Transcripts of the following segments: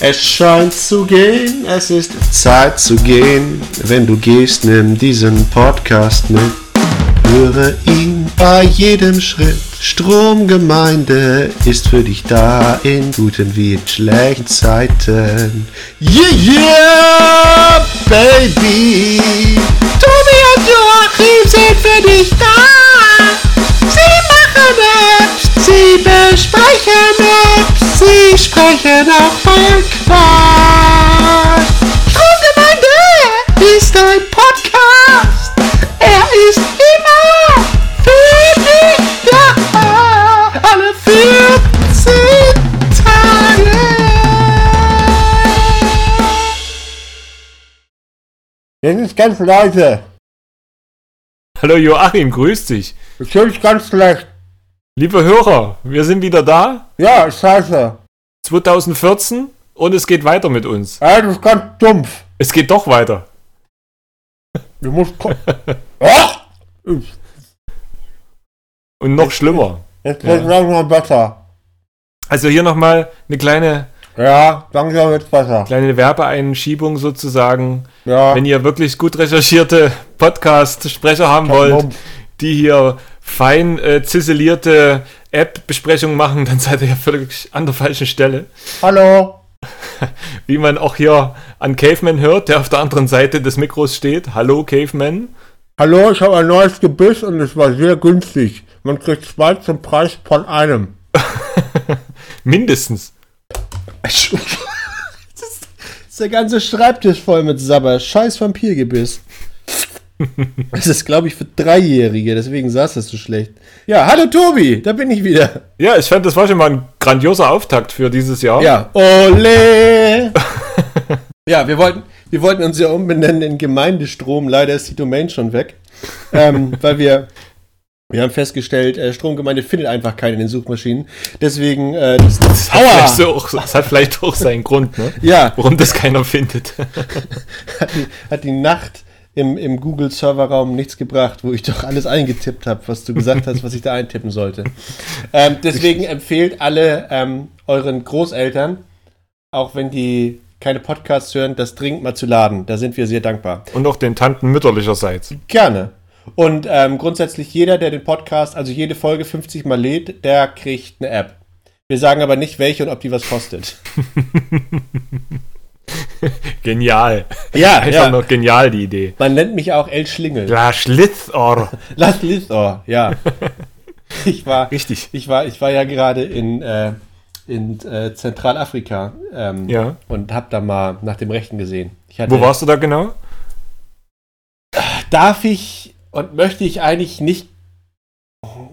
Es scheint zu gehen, es ist Zeit zu gehen. Wenn du gehst, nimm diesen Podcast mit. Höre ihn bei jedem Schritt. Stromgemeinde ist für dich da in guten wie in schlechten Zeiten. Yeah, yeah, baby. Tobi und Joachim sind für dich da. Sie machen Apps, sie besprechen Apps, sie sprechen auch Quark. Stromgemeinde ist ein Podcast. Er ist immer für dich da. Alle 14 Tage. Das ist ganz leise. Hallo Joachim, grüß dich. Ich höre dich ganz schlecht. Liebe Hörer, wir sind wieder da. Ja, scheiße. 2014 und es geht weiter mit uns. Ja, das ist ganz dumpf. Es geht doch weiter. Du musst. Und noch schlimmer. Jetzt wird Ja. langsam besser. Also hier nochmal eine kleine, Ja, langsam wird's besser. kleine Werbeeinschiebung sozusagen. Ja. Wenn ihr wirklich gut recherchierte Podcast-Sprecher haben wollt, die hier fein äh, ziselierte App-Besprechungen machen, dann seid ihr ja völlig an der falschen Stelle. Hallo. Wie man auch hier an Caveman hört, der auf der anderen Seite des Mikros steht. Hallo Caveman. Hallo, ich habe ein neues Gebiss und es war sehr günstig. Man kriegt zwei zum Preis von einem. Mindestens. Das ist der ganze Schreibtisch voll mit Sabber. Scheiß Vampirgebiss. Das ist, glaube ich, für Dreijährige, deswegen saß das so schlecht. Ja, hallo Tobi, da bin ich wieder. Ja, ich fand, das war schon mal ein grandioser Auftakt für dieses Jahr. Ja, ole! ja, wir wollten, wir wollten uns ja umbenennen in Gemeindestrom. Leider ist die Domain schon weg. ähm, weil wir, wir haben festgestellt, äh, Stromgemeinde findet einfach keinen in den Suchmaschinen. Deswegen, äh, das, Das hat, vielleicht so auch, das hat vielleicht auch seinen Grund, ne? ja, warum das keiner findet. hat die, hat die Nacht im, im Google-Serverraum nichts gebracht, wo ich doch alles eingetippt habe, was du gesagt hast, was ich da eintippen sollte. Ähm, deswegen empfehlt alle ähm, euren Großeltern, auch wenn die keine Podcasts hören, das dringend mal zu laden. Da sind wir sehr dankbar. Und auch den Tanten mütterlicherseits. Gerne. Und ähm, grundsätzlich jeder, der den Podcast, also jede Folge 50 Mal lädt, der kriegt eine App. Wir sagen aber nicht, welche und ob die was kostet. Genial. Ja, Einfach noch genial, die Idee. Man nennt mich auch El Schlingel. Ja, Schlitzohr. Lass Lithor, ja. Ich war, Richtig. ich war, ich war ja gerade in, äh, in äh, Zentralafrika ähm, Ja. und hab da mal nach dem Rechten gesehen. Hatte, Wo warst du da genau? Darf ich und möchte ich eigentlich nicht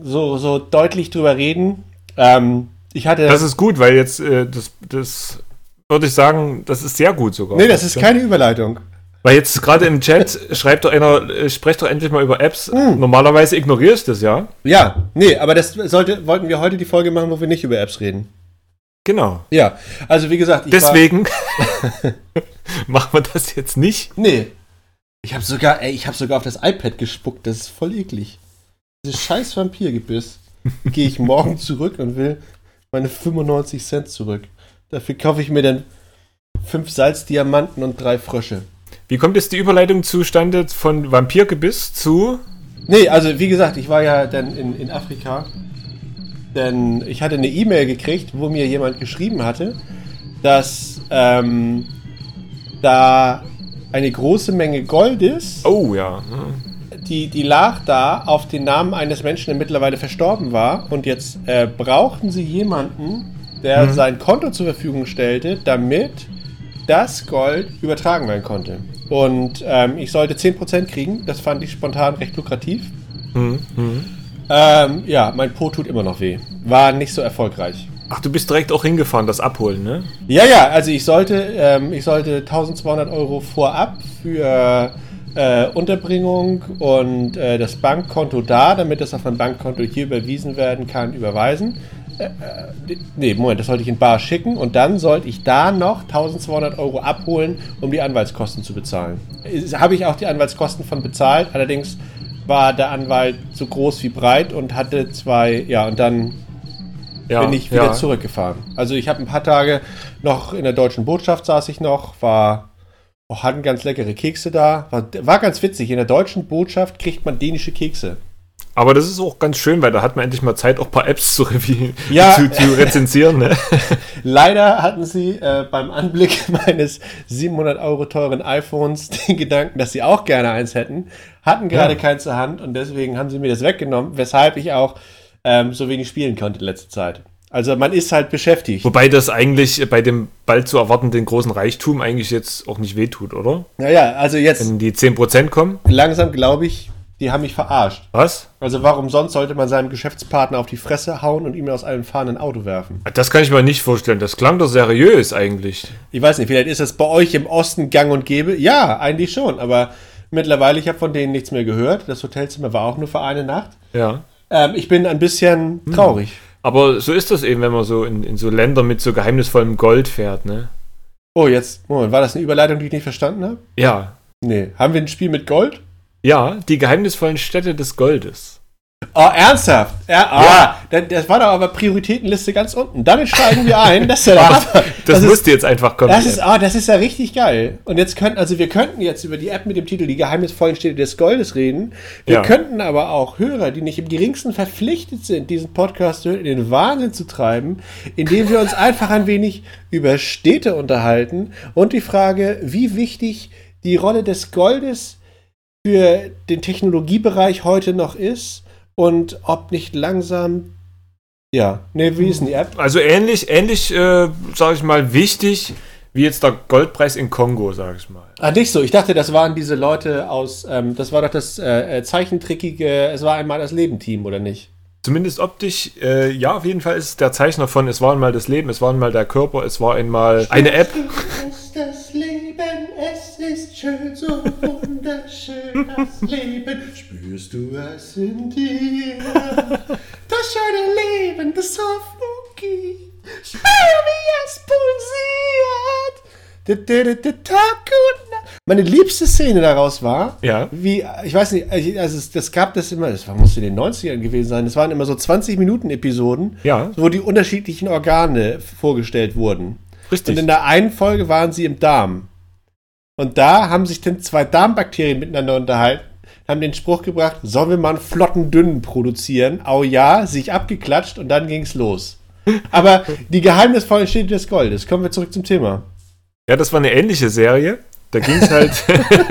so, so deutlich drüber reden? Ähm, ich hatte. Das ist gut, weil jetzt, äh, das, das würde ich sagen, das ist sehr gut sogar. nee, das ist keine Überleitung. Weil jetzt gerade im Chat schreibt doch einer, äh, sprecht doch endlich mal über Apps. Hm. Normalerweise ignoriere ich das, ja? Ja, nee, aber das sollte, wollten wir heute die Folge machen, wo wir nicht über Apps reden. Genau. Ja, also wie gesagt, Deswegen machen wir das jetzt nicht. Nee. Ich habe sogar, ey, ich habe sogar auf das iPad gespuckt. Das ist voll eklig. Dieses scheiß Vampirgebiss. Gehe ich morgen zurück und will meine 95 Cent zurück. Dafür kaufe ich mir dann fünf Salzdiamanten und drei Frösche. Wie kommt jetzt die Überleitung zustande von Vampirgebiss zu. Nee, also wie gesagt, ich war ja dann in, in Afrika. Denn ich hatte eine E-Mail gekriegt, wo mir jemand geschrieben hatte, dass ähm, da eine große Menge Gold ist. Oh ja. die, die lag da auf den Namen eines Menschen, der mittlerweile verstorben war. Und jetzt äh, brauchten sie jemanden, der sein Konto zur Verfügung stellte, damit das Gold übertragen werden konnte. Und ähm, ich sollte 10% kriegen. Das fand ich spontan recht lukrativ. Hm, hm. Ähm, ja, mein Po tut immer noch weh. War nicht so erfolgreich. Ach, du bist direkt auch hingefahren, das abholen, ne? Ja, ja, also ich sollte, ähm, ich sollte 1200 Euro vorab für äh, Unterbringung und äh, das Bankkonto da, damit das auf mein Bankkonto hier überwiesen werden kann, überweisen. Äh, nee, Moment, das sollte ich in Bar schicken und dann sollte ich da noch 1200 Euro abholen, um die Anwaltskosten zu bezahlen. Habe ich auch die Anwaltskosten von bezahlt, allerdings war der Anwalt so groß wie breit und hatte zwei, ja, und dann Ja, bin ich wieder ja. zurückgefahren. Also ich habe ein paar Tage noch in der deutschen Botschaft saß ich noch, war oh, hatten ganz leckere Kekse da. War, war ganz witzig. In der deutschen Botschaft kriegt man dänische Kekse. Aber das ist auch ganz schön, weil da hat man endlich mal Zeit, auch ein paar Apps zu, Ja. zu, zu rezensieren. Ne? Leider hatten sie äh, beim Anblick meines 700 Euro teuren iPhones den Gedanken, dass sie auch gerne eins hätten, hatten gerade Ja. keins zur Hand und deswegen haben sie mir das weggenommen, weshalb ich auch ähm, so wenig spielen konnte in letzter Zeit. Also man ist halt beschäftigt. Wobei das eigentlich bei dem bald zu erwartenden großen Reichtum eigentlich jetzt auch nicht wehtut, oder? Naja, also jetzt Wenn die 10% kommen. langsam glaube ich, die haben mich verarscht. Was? Also warum sonst sollte man seinem Geschäftspartner auf die Fresse hauen und ihm aus einem fahrenden Auto werfen? Das kann ich mir nicht vorstellen. Das klang doch seriös eigentlich. Ich weiß nicht, vielleicht ist das bei euch im Osten gang und gäbe. Ja, eigentlich schon, aber mittlerweile, ich habe von denen nichts mehr gehört. Das Hotelzimmer war auch nur für eine Nacht. Ja. Ähm, ich bin ein bisschen traurig. Aber so ist das eben, wenn man so in, in so Länder mit so geheimnisvollem Gold fährt, ne? Oh, jetzt, Moment, war das eine Überleitung, die ich nicht verstanden habe? Ja. Nee. Haben wir ein Spiel mit Gold? Ja, die geheimnisvollen Städte des Goldes. Oh, ernsthaft? Ja, ah, das, das war doch aber Prioritätenliste ganz unten. Damit steigen wir ein. Das ist ja der Hammer. Das, ist, musste jetzt einfach kommen. Das ist, ah, das ist ja richtig geil. Und jetzt könnten, also wir könnten jetzt über die App mit dem Titel Die geheimnisvollen Städte des Goldes reden. Wir Ja. könnten aber auch Hörer, die nicht im geringsten verpflichtet sind, diesen Podcast in den Wahnsinn zu treiben, indem wir uns einfach ein wenig über Städte unterhalten und die Frage, wie wichtig die Rolle des Goldes für den Technologiebereich heute noch ist und ob nicht langsam, ja, ne, wie ist denn die App? also ähnlich, ähnlich, äh, sage ich mal, wichtig wie jetzt der Goldpreis in Kongo, sage ich mal. Ah, nicht so. Ich dachte, das waren diese Leute aus, ähm, das war doch das äh, äh, zeichentrickige, es war einmal das Leben-Team, oder nicht? Zumindest optisch, äh, ja, auf jeden Fall ist es der Zeichner von Es war einmal das Leben, es war einmal der Körper, es war einmal eine App. ist das Leben, es ist schön, so wunderschön, das Leben. Spürst du es in dir? Das schöne Leben, das Hoffnung gibt. Spür, wie es pulsiert. Tag und Nacht. Meine liebste Szene daraus war, Ja. wie, ich weiß nicht, also es, das gab das immer, das musste in den 90ern gewesen sein, das waren immer so 20 Minuten Episoden, Ja. wo die unterschiedlichen Organe vorgestellt wurden. Richtig. Und in der einen Folge waren sie im Darm. Und da haben sich dann zwei Darmbakterien miteinander unterhalten, haben den Spruch gebracht, sollen wir mal einen flotten Dünnen produzieren? Au ja, sich abgeklatscht und dann ging's los. Aber die geheimnisvollen Städte des Goldes, kommen wir zurück zum Thema. Ja, das war eine ähnliche Serie. Da ging es halt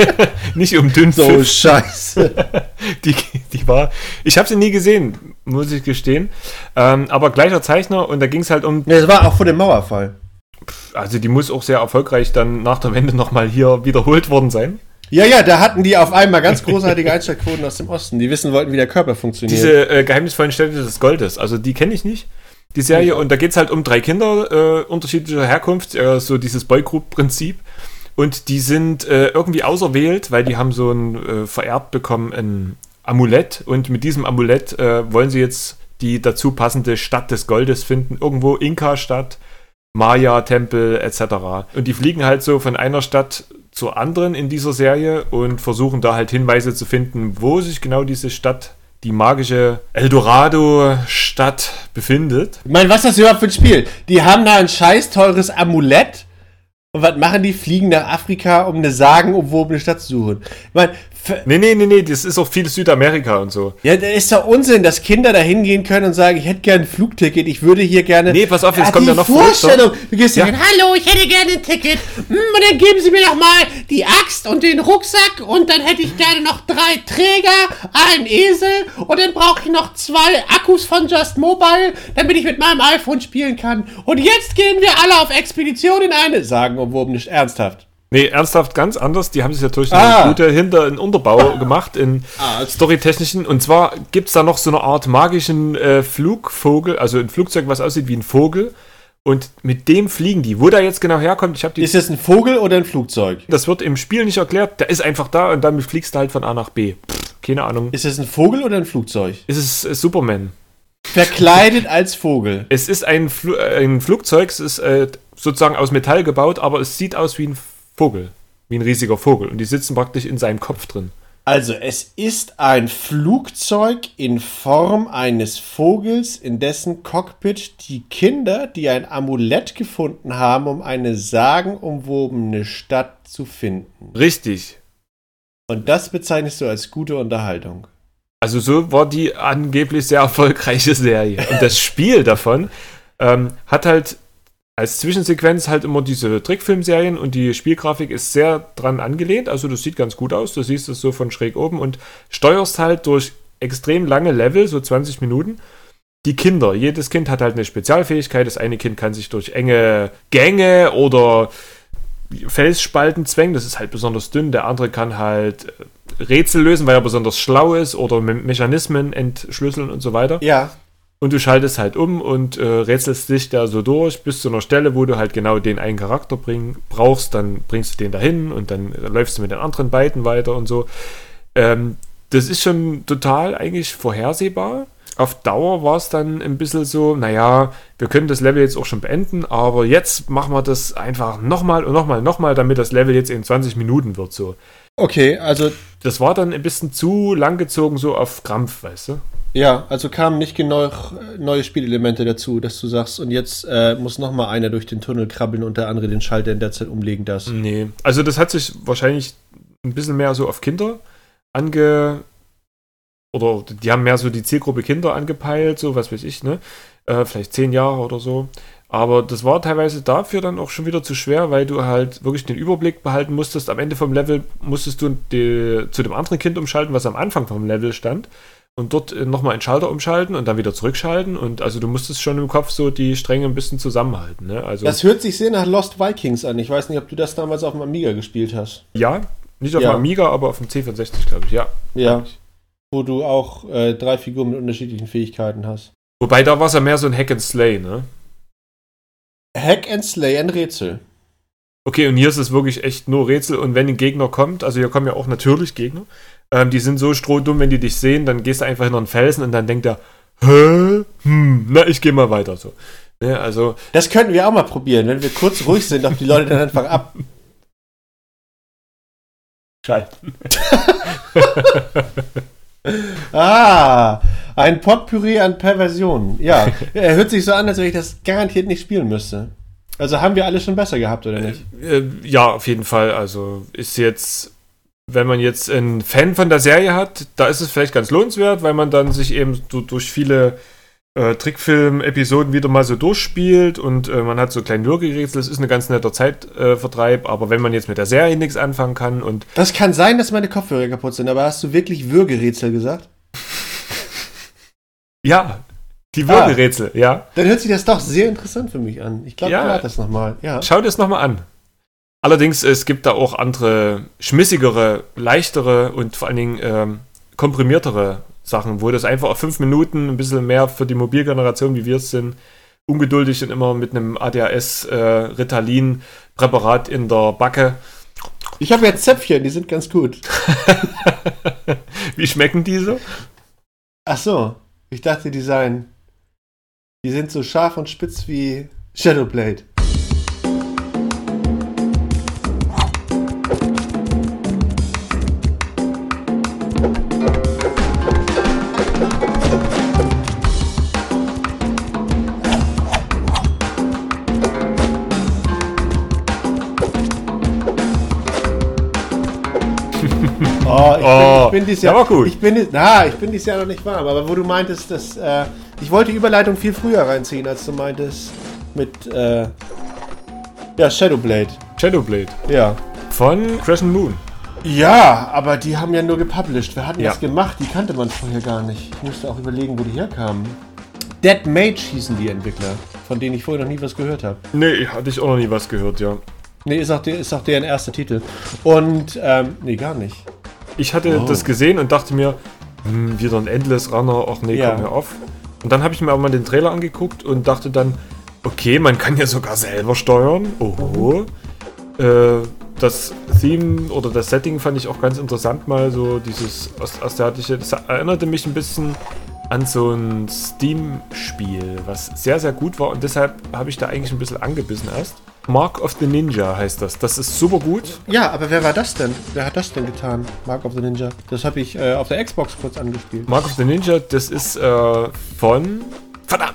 nicht um dünn scheiße. die, die war. Ich habe sie nie gesehen, muss ich gestehen. Ähm, aber gleicher Zeichner und da ging es halt um. Das war auch vor dem Mauerfall. Also die muss auch sehr erfolgreich dann nach der Wende nochmal hier wiederholt worden sein. Ja, ja, da hatten die auf einmal ganz großartige Einschaltquoten aus dem Osten. Die wissen wollten, wie der Körper funktioniert. Diese äh, geheimnisvollen Städte des Goldes, also die kenne ich nicht. Die Serie, und da geht es halt um drei Kinder äh, unterschiedlicher Herkunft, äh, so dieses Boygroup-Prinzip. Und die sind äh, irgendwie auserwählt, weil die haben so ein äh, vererbt bekommen, ein Amulett. Und mit diesem Amulett äh, wollen sie jetzt die dazu passende Stadt des Goldes finden. Irgendwo Inka-Stadt, Maya-Tempel etc. Und die fliegen halt so von einer Stadt zur anderen in dieser Serie und versuchen da halt Hinweise zu finden, wo sich genau diese Stadt, die magische Eldorado-Stadt befindet. Ich meine, was ist das überhaupt für ein Spiel? Die haben da ein scheiß teures Amulett. Und was machen die? Fliegen nach Afrika, um eine sagenumwobene Stadt zu suchen. Ich meine, Nee, nee, nee, nee, das ist auch viel Südamerika und so. ja, das ist doch Unsinn, dass Kinder da hingehen können und sagen, ich hätte gerne ein Flugticket, ich würde hier gerne. Nee, pass auf, jetzt Ah, kommt ja noch Vorstellung. Du gehst Ja. hin, hallo, ich hätte gerne ein Ticket. Hm, und dann geben Sie mir doch mal die Axt und den Rucksack und dann hätte ich gerne noch drei Träger, einen Esel und dann brauche ich noch zwei Akkus von Just Mobile, damit ich mit meinem iPhone spielen kann. Und jetzt gehen wir alle auf Expedition in eine. Sagen, obwohl nicht ernsthaft. Nee, ernsthaft ganz anders. Die haben sich natürlich Ah. eine gute hinter einen Unterbau gemacht in Ah. storytechnischen. Und zwar gibt es da noch so eine Art magischen äh, Flugvogel, also ein Flugzeug, was aussieht wie ein Vogel. Und mit dem fliegen die. Wo der jetzt genau herkommt, ich habe die. Ist das ein Vogel oder ein Flugzeug? das wird im Spiel nicht erklärt. Der ist einfach da und damit fliegst du halt von A nach B. Pff, keine Ahnung. Ist das ein Vogel oder ein Flugzeug? Es ist äh, Superman. Verkleidet als Vogel. Es ist ein, Fl äh, ein Flugzeug, es ist äh, sozusagen aus Metall gebaut, aber es sieht aus wie ein Vogel. Wie ein riesiger Vogel. Und die sitzen praktisch in seinem Kopf drin. Also, es ist ein Flugzeug in Form eines Vogels, in dessen Cockpit die Kinder, die ein Amulett gefunden haben, um eine sagenumwobene Stadt zu finden. Richtig. Und das bezeichnest du als gute Unterhaltung. Also so war die angeblich sehr erfolgreiche Serie. Und das Spiel davon ähm, hat halt als Zwischensequenz halt immer diese Trickfilmserien und die Spielgrafik ist sehr dran angelehnt. Also das sieht ganz gut aus. Du siehst es so von schräg oben und steuerst halt durch extrem lange Level, so 20 Minuten, die Kinder. Jedes Kind hat halt eine Spezialfähigkeit. Das eine Kind kann sich durch enge Gänge oder Felsspalten zwängen. Das ist halt besonders dünn. Der andere kann halt äh, Rätsel lösen, weil er besonders schlau ist oder Me Mechanismen entschlüsseln und so weiter. Ja. Und du schaltest halt um und äh, rätselst dich da so durch bis zu einer Stelle, wo du halt genau den einen Charakter bring, brauchst. Dann bringst du den dahin und dann läufst du mit den anderen beiden weiter und so. Ähm, das ist schon total eigentlich vorhersehbar. Auf Dauer war es dann ein bisschen so, naja, wir können das Level jetzt auch schon beenden, aber jetzt machen wir das einfach nochmal und nochmal, nochmal, damit das Level jetzt in 20 Minuten wird so. Okay, also Das war dann ein bisschen zu langgezogen so auf Krampf, weißt du? Ja, also kamen nicht genug äh, neue Spielelemente dazu, dass du sagst, und jetzt äh, muss noch mal einer durch den Tunnel krabbeln und der andere den Schalter in der Zeit umlegen das. Nee, also das hat sich wahrscheinlich ein bisschen mehr so auf Kinder ange. Oder die haben mehr so die Zielgruppe Kinder angepeilt, so was weiß ich, ne? Äh, vielleicht zehn Jahre oder so. Aber das war teilweise dafür dann auch schon wieder zu schwer, weil du halt wirklich den Überblick behalten musstest. Am Ende vom Level musstest du die, zu dem anderen Kind umschalten, was am Anfang vom Level stand. Und dort äh, nochmal einen Schalter umschalten und dann wieder zurückschalten. Und also du musstest schon im Kopf so die Stränge ein bisschen zusammenhalten. Ne? Also, Das hört sich sehr nach Lost Vikings an. Ich weiß nicht, ob du das damals auf dem Amiga gespielt hast. ja, nicht auf Ja. dem Amiga, aber auf dem C64, glaube ich, ja. Ja. Wo du auch äh, drei Figuren mit unterschiedlichen Fähigkeiten hast. Wobei da war es ja mehr so ein Hack and Slay, ne? Hack and Slay ein Rätsel. Okay, und hier ist es wirklich echt nur Rätsel. Und wenn ein Gegner kommt, also hier kommen ja auch natürlich Gegner, ähm, die sind so strohdumm, wenn die dich sehen, dann gehst du einfach hinter einen Felsen und dann denkt er, hä? Hm, na, ich gehe mal weiter so. Ne, also, Das könnten wir auch mal probieren, wenn wir kurz ruhig sind, ob die Leute dann einfach ab. schalten. Ah, ein Potpourri an Perversionen. Ja, er hört sich so an, als wenn ich das garantiert nicht spielen müsste. Also haben wir alle schon besser gehabt, oder nicht? Äh, ja, auf jeden Fall. Also ist jetzt, wenn man jetzt einen Fan von der Serie hat, da ist es vielleicht ganz lohnenswert, weil man dann sich eben so durch viele äh, Trickfilm-Episoden wieder mal so durchspielt und äh, man hat so kleine Würgerätsel. Das ist ein ganz netter Zeitvertreib, aber wenn man jetzt mit der Serie nichts anfangen kann und Das kann sein, dass meine Kopfhörer kaputt sind, aber hast du wirklich Würgerätsel gesagt? ja, die Würgerätsel, ja. Dann hört sich das doch sehr interessant für mich an. Ich glaube, Ja. ich das nochmal. Ja. Schau dir das nochmal an. Allerdings, es gibt da auch andere, schmissigere, leichtere und vor allen Dingen ähm, komprimiertere Sachen, wo das einfach auf fünf Minuten ein bisschen mehr für die Mobilgeneration, wie wir es sind, ungeduldig und immer mit einem ADHS-Ritalin-Präparat in der Backe. Ich habe jetzt Zäpfchen, die sind ganz gut. Wie schmecken die so? Ach so, ich dachte, die seien. Die sind so scharf und spitz wie Shadowblade. Bin, ich bin dieses Jahr. gut. Ich bin, na, ich bin dieses Jahr noch nicht warm, aber wo du meintest, dass. Äh, ich wollte die Überleitung viel früher reinziehen, als du meintest mit. Äh, ja, Shadowblade. Shadowblade Ja. von Crescent Moon. Ja, aber die haben ja nur gepublished. Wer hat denn Ja. das gemacht? Die kannte man vorher gar nicht. Ich musste auch überlegen, wo die herkamen. Dead Mage hießen die Entwickler, von denen ich vorher noch nie was gehört habe. Nee, hatte ich auch noch nie was gehört, ja. Nee, ist auch, der, ist auch deren erster Titel. Und, ähm, nee, gar nicht. Ich hatte Oh. das gesehen und dachte mir, hm, wieder ein Endless Runner, ach nee, Ja. komm mir auf. Und dann habe ich mir auch mal den Trailer angeguckt und dachte dann, okay, man kann ja sogar selber steuern. Oho. Äh, das Theme oder das Setting fand ich auch ganz interessant, mal so dieses ostasiatische. Das erinnerte mich ein bisschen an so ein Steam-Spiel, was sehr, sehr gut war und deshalb habe ich da eigentlich ein bisschen angebissen erst. Mark of the Ninja heißt das. Das ist super gut. Ja, aber wer war das denn? Wer hat das denn getan? Mark of the Ninja. Das habe ich äh, auf der Xbox kurz angespielt. Mark of the Ninja, das ist äh, von. Verdammt!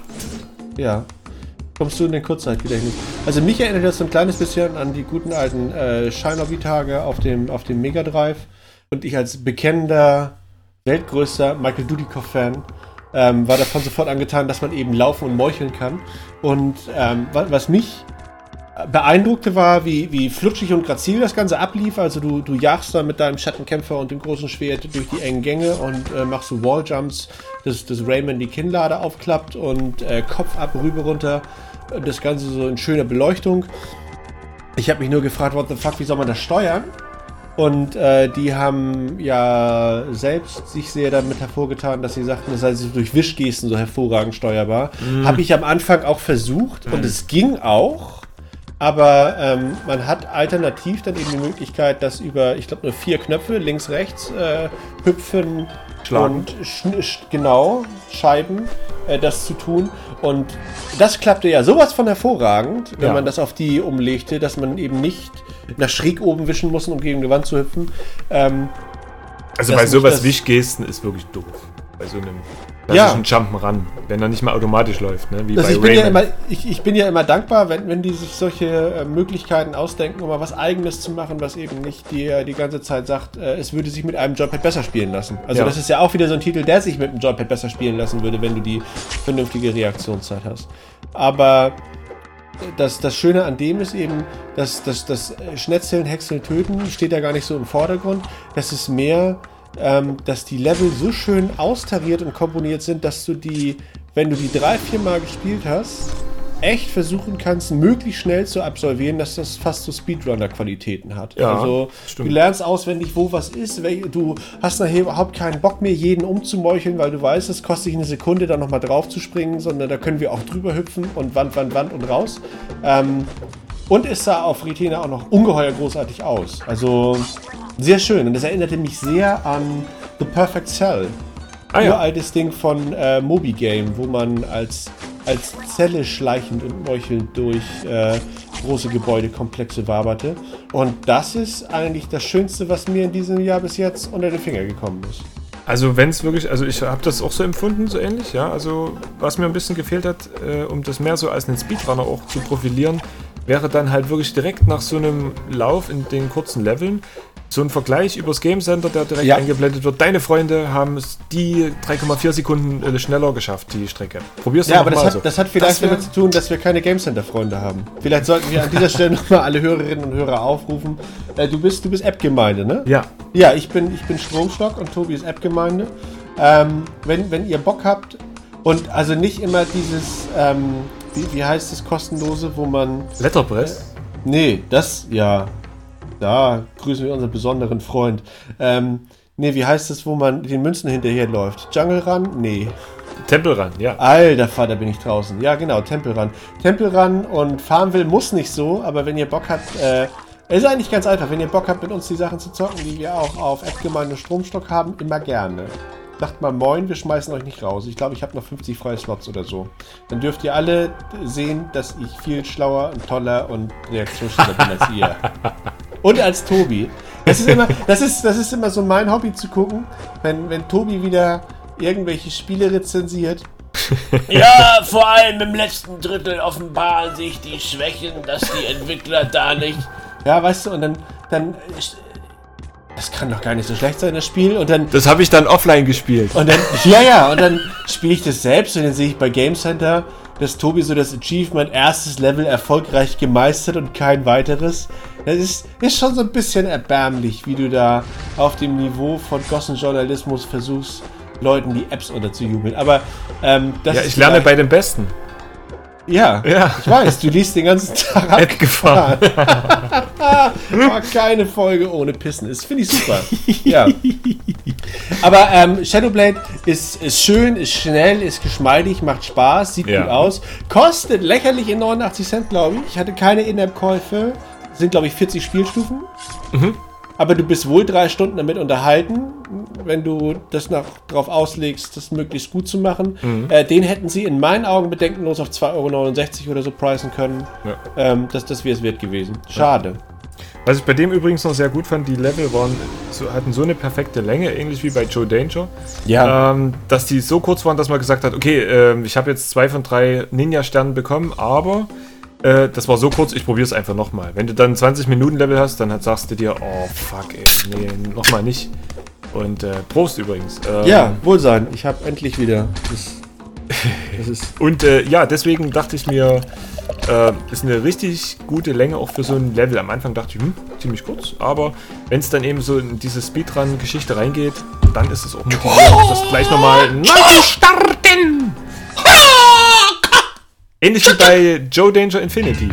Ja. Kommst du in den Kurzzeitgedächtnis? Also mich erinnert das so ein kleines bisschen an die guten alten äh, Shinobi-Tage auf dem, auf dem Mega Drive. Und ich als bekennender, weltgrößter Michael Dudikoff-Fan ähm, war davon sofort angetan, dass man eben laufen und meucheln kann. Und ähm, was mich beeindruckte war, wie, wie flutschig und grazil das Ganze ablief. Also du, du jagst da mit deinem Schattenkämpfer und dem großen Schwert durch die engen Gänge und äh, machst so Walljumps, dass, dass Rayman die Kinnlade aufklappt und äh, Kopf ab, rüber, runter. Das Ganze so in schöner Beleuchtung. Ich habe mich nur gefragt, what the fuck, wie soll man das steuern? Und äh, die haben ja selbst sich sehr damit hervorgetan, dass sie sagten, das sei also durch Wischgesten so hervorragend steuerbar. Mm. Habe ich am Anfang auch versucht mm. und es ging auch. Aber ähm, man hat alternativ dann eben die Möglichkeit, dass über, ich glaube, nur vier Knöpfe, links, rechts, äh, hüpfen Schlagen. und genau, Scheiben, äh, das zu tun. Und das klappte ja sowas von hervorragend, wenn Ja. man das auf die umlegte, dass man eben nicht nach schräg oben wischen muss, um gegen die Wand zu hüpfen. Ähm, Also bei sowas Wischgesten ist wirklich doof. Bei so einem Ja. klassischen Jump'n'Run, wenn er nicht mal automatisch läuft, ne? wie Also bei ich, bin ja immer, ich, ich bin ja immer dankbar, wenn, wenn die sich solche äh, Möglichkeiten ausdenken, um mal was Eigenes zu machen, was eben nicht die, die ganze Zeit sagt, äh, es würde sich mit einem Joypad besser spielen lassen. Also Ja. das ist ja auch wieder so ein Titel, der sich mit dem Joypad besser spielen lassen würde, wenn du die vernünftige Reaktionszeit hast. Aber das, das Schöne an dem ist eben, dass das Schnetzeln, Häckseln, Töten steht da gar nicht so im Vordergrund. Das ist mehr, ähm, dass die Level so schön austariert und komponiert sind, dass du die, wenn du die drei, vier Mal gespielt hast, echt versuchen kannst, möglichst schnell zu absolvieren, dass das fast so Speedrunner-Qualitäten hat. Ja, also stimmt. du lernst auswendig, wo was ist. Du hast nachher überhaupt keinen Bock mehr, jeden umzumeucheln, weil du weißt, es kostet dich eine Sekunde, da nochmal drauf zu springen, sondern da können wir auch drüber hüpfen und Wand, Wand, Wand und raus. Ähm, und es sah auf Retina auch noch ungeheuer großartig aus. Also sehr schön. Und das erinnerte mich sehr an The Perfect Cell. Ah ja. Uraltes Ding von äh, Moby Game, wo man als, als Zelle schleichend und meuchelnd durch äh, große Gebäudekomplexe waberte. Und das ist eigentlich das Schönste, was mir in diesem Jahr bis jetzt unter den Finger gekommen ist. Also wenn es wirklich, also ich habe das auch so empfunden, so ähnlich, ja. Also was mir ein bisschen gefehlt hat, äh, um das mehr so als einen Speedrunner auch zu profilieren, wäre dann halt wirklich direkt nach so einem Lauf in den kurzen Leveln so ein Vergleich übers Game Center, der direkt Ja. eingeblendet wird. Deine Freunde haben es die 3,4 Sekunden äh, schneller geschafft, die Strecke. Probier's Ja, doch aber noch das mal hat, so. das hat vielleicht Das damit zu tun, dass wir keine Game Center Freunde haben. Vielleicht sollten wir an dieser Stelle nochmal alle Hörerinnen und Hörer aufrufen. Äh, du bist, du bist App-Gemeinde, ne? Ja, Ja, ich bin, ich bin Stromstock und Tobi ist App-Gemeinde. Ähm, wenn, wenn ihr Bock habt und also nicht immer dieses, ähm, wie, wie heißt das kostenlose, wo man. Letterpress. Nee, das, ja. Da grüßen wir unseren besonderen Freund. Ähm, nee, wie heißt das, wo man den Münzen hinterherläuft? Jungle Run? Nee. Tempel ran, ja. Alter Vater, bin ich draußen. Ja, genau, Tempel Run. Tempel Run und Farmville muss nicht so, aber wenn ihr Bock habt, äh, es ist eigentlich ganz einfach. Wenn ihr Bock habt, mit uns die Sachen zu zocken, die wir auch auf App-Gemeinde Stromstock haben, immer gerne. Sagt mal moin, wir schmeißen euch nicht raus. Ich glaube, ich habe noch 50 freie Slots oder so. Dann dürft ihr alle sehen, dass ich viel schlauer und toller und reaktionsschneller bin als ihr. Und als Tobi. Das ist immer, das ist, das ist immer so mein Hobby zu gucken, wenn, wenn Tobi wieder irgendwelche Spiele rezensiert. Ja, vor allem im letzten Drittel offenbaren sich die Schwächen, dass die Entwickler da nicht. Ja, weißt du, und dann, dann, das kann doch gar nicht so schlecht sein, das Spiel. Und dann, Das habe ich dann offline gespielt. und dann, ja, ja, und dann spiele ich das selbst und dann sehe ich bei Game Center, dass Tobi so das Achievement erstes Level erfolgreich gemeistert und kein weiteres. Das ist, ist schon so ein bisschen erbärmlich, wie du da auf dem Niveau von Gossenjournalismus versuchst, Leuten die Apps unterzujubeln. Aber ähm, das Ja, ich lerne bei den Besten. Ja, Ja. ich weiß, du liest den ganzen Tag ab. Abgefahren. War keine Folge ohne Pissen. Das finde ich super. ja. Aber ähm, Shadowblade ist, ist schön, ist schnell, ist geschmeidig, macht Spaß, sieht Ja. gut aus. Kostet lächerlich in 89 Cent, glaube ich. Ich hatte keine In-App-Käufe. Sind, glaube ich, 40 Spielstufen. Aber du bist wohl drei Stunden damit unterhalten, wenn du das nach, drauf auslegst, das möglichst gut zu machen. Äh, den hätten sie in meinen Augen bedenkenlos auf 2,69 Euro oder so preisen können. Ja. Ähm, das das wäre es wert gewesen. Schade. Was ich bei dem übrigens noch sehr gut fand, die Level waren, so, hatten so eine perfekte Länge, ähnlich wie bei Joe Danger, Ja. ähm, dass die so kurz waren, dass man gesagt hat, okay, ähm, ich habe jetzt zwei von drei Ninja-Sternen bekommen, aber äh, das war so kurz, ich probiere es einfach nochmal. Wenn du dann 20 Minuten Level hast, dann sagst du dir, oh fuck, ey, nee, nochmal nicht. Und äh, Prost übrigens. Ähm, Ja, Wohlsein. Ich habe endlich wieder. Das, das ist. Und äh, ja, deswegen dachte ich mir, äh, ist eine richtig gute Länge auch für so ein Level. Am Anfang dachte ich, hm, ziemlich kurz, aber wenn es dann eben so in diese Speedrun-Geschichte reingeht, dann ist es auch motivierend, das gleich nochmal neu zu starten. Ähnlich wie bei Joe Danger Infinity.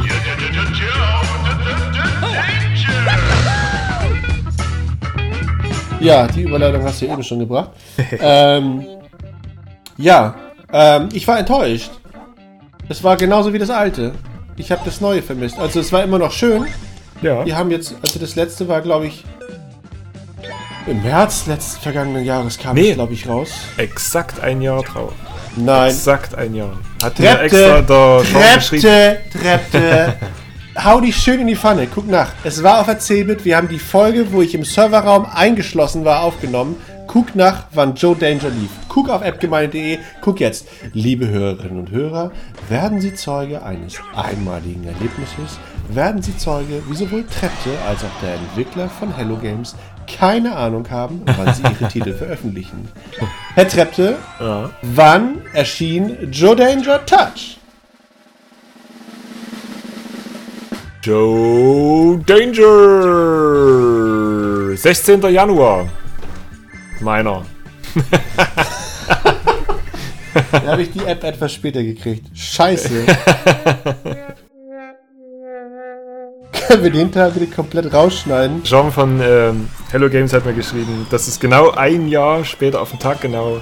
Ja, die Überleitung hast du ja eben schon gebracht. ähm, ja, ähm, ich war enttäuscht. Es war genauso wie das alte. Ich habe das Neue vermisst. Also es war immer noch schön. Ja. Wir haben jetzt, also das letzte war, glaube ich, im März letzten vergangenen Jahres kam Nee. es, glaube ich, raus. Exakt ein Jahr drauf. Nein. Exakt ein Jahr. Hat extra der Sean geschrieben. Treppte, Treppte. Hau dich schön in die Pfanne. Guck nach. Es war auf Erzählbit. Wir haben die Folge, wo ich im Serverraum eingeschlossen war, aufgenommen. Guck nach, wann Joe Danger lief. Guck auf appgemeinde.de. Guck jetzt. Liebe Hörerinnen und Hörer, werden Sie Zeuge eines einmaligen Erlebnisses? Werden Sie Zeuge, wie sowohl Treppte als auch der Entwickler von Hello Games keine Ahnung haben, wann sie ihre Titel veröffentlichen? Herr Treppte, Ja. Wann erschien Joe Danger Touch? Joe Danger! 16. Januar. Meiner. Da habe ich die App etwas später gekriegt. Scheiße. Können wir den Teil bitte komplett rausschneiden? Jean von ähm, Hello Games hat mir geschrieben, dass es genau ein Jahr später auf den Tag genau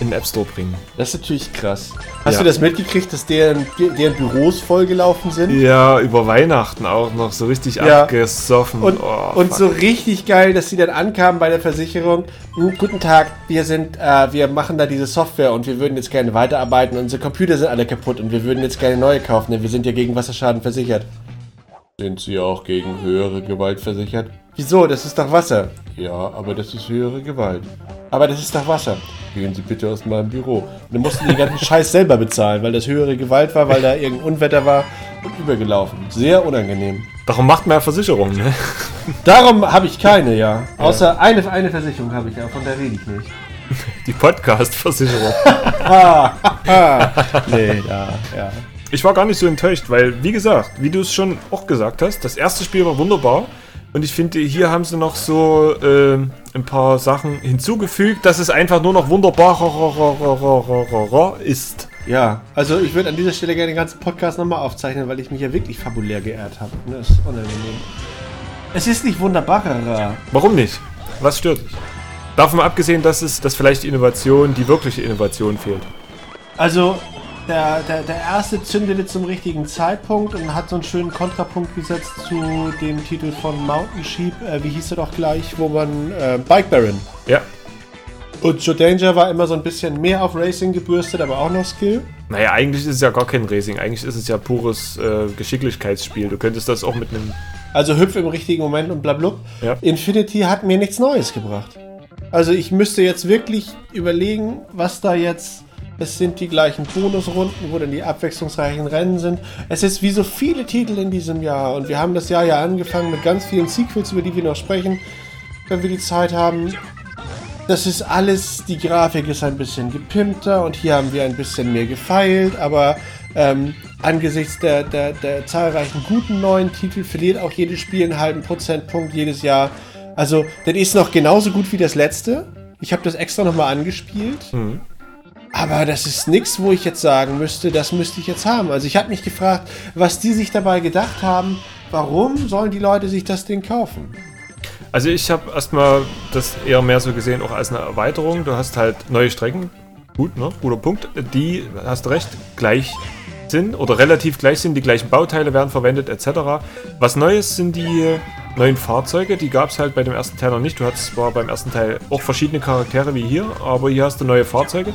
in den App Store bringen. Das ist natürlich krass. Hast Ja. du das mitgekriegt, dass deren, deren Büros vollgelaufen sind? Ja, über Weihnachten auch noch so richtig Ja. abgesoffen. Und, Oh, und so richtig geil, dass sie dann ankamen bei der Versicherung. Hm, guten Tag, wir sind, äh, wir machen da diese Software und wir würden jetzt gerne weiterarbeiten. Unsere Computer sind alle kaputt und wir würden jetzt gerne neue kaufen, denn wir sind ja gegen Wasserschaden versichert. Sind Sie auch gegen höhere Gewalt versichert? Wieso? Das ist doch Wasser. Ja, aber das ist höhere Gewalt. Aber das ist doch Wasser. Gehen Sie bitte aus meinem Büro. Und dann mussten den ganzen Scheiß selber bezahlen, weil das höhere Gewalt war, weil da irgendein Unwetter war und übergelaufen. Sehr unangenehm. Darum macht man ja Versicherungen, ne? Darum habe ich keine, ja. Außer eine, eine Versicherung habe ich, ja, von der rede ich nicht. Die Podcast-Versicherung. Nee, ja, ja. Ich war gar nicht so enttäuscht, weil, wie gesagt, wie du es schon auch gesagt hast, das erste Spiel war wunderbar. Und ich finde, hier haben sie noch so ähm, ein paar Sachen hinzugefügt, dass es einfach nur noch wunderbar ist. Ja, also ich würde an dieser Stelle gerne den ganzen Podcast nochmal aufzeichnen, weil ich mich ja wirklich fabulär geehrt habe. Ne, Das ist unangenehm. Es ist nicht wunderbarer. Warum nicht? Was stört dich? Davon abgesehen, dass es dass vielleicht die Innovation, die wirkliche Innovation fehlt. Also, der, der, der erste zündete zum richtigen Zeitpunkt und hat so einen schönen Kontrapunkt gesetzt zu dem Titel von Mountain Sheep. Äh, wie hieß er doch gleich, wo man äh, Bike Baron. Ja. Und Joe Danger war immer so ein bisschen mehr auf Racing gebürstet, aber auch noch Skill. Naja, eigentlich ist es ja gar kein Racing. Eigentlich ist es ja pures äh, Geschicklichkeitsspiel. Du könntest das auch mit einem. Also hüpf im richtigen Moment und blablub. Ja. Infinity hat mir nichts Neues gebracht. Also ich müsste jetzt wirklich überlegen, was da jetzt. Es sind die gleichen Bonusrunden, wo dann die abwechslungsreichen Rennen sind. Es ist wie so viele Titel in diesem Jahr. Und wir haben das Jahr ja angefangen mit ganz vielen Sequels, über die wir noch sprechen, wenn wir die Zeit haben. Das ist alles, die Grafik ist ein bisschen gepimpter und hier haben wir ein bisschen mehr gefeilt, aber ähm, angesichts der, der, der zahlreichen guten neuen Titel verliert auch jedes Spiel einen halben Prozentpunkt jedes Jahr. Also, das ist noch genauso gut wie das letzte. Ich habe das extra nochmal angespielt. Aber das ist nichts, wo ich jetzt sagen müsste, das müsste ich jetzt haben. Also ich habe mich gefragt, was die sich dabei gedacht haben, warum sollen die Leute sich das Ding kaufen? Also ich habe erstmal das eher mehr so gesehen, auch als eine Erweiterung. Du hast halt neue Strecken. Gut, ne? Guter Punkt. Die, hast recht, gleich sind oder relativ gleich sind. Die gleichen Bauteile werden verwendet, etc. Was Neues sind die neuen Fahrzeuge. Die gab es halt bei dem ersten Teil noch nicht. Du hattest zwar beim ersten Teil auch verschiedene Charaktere wie hier, aber hier hast du neue Fahrzeuge.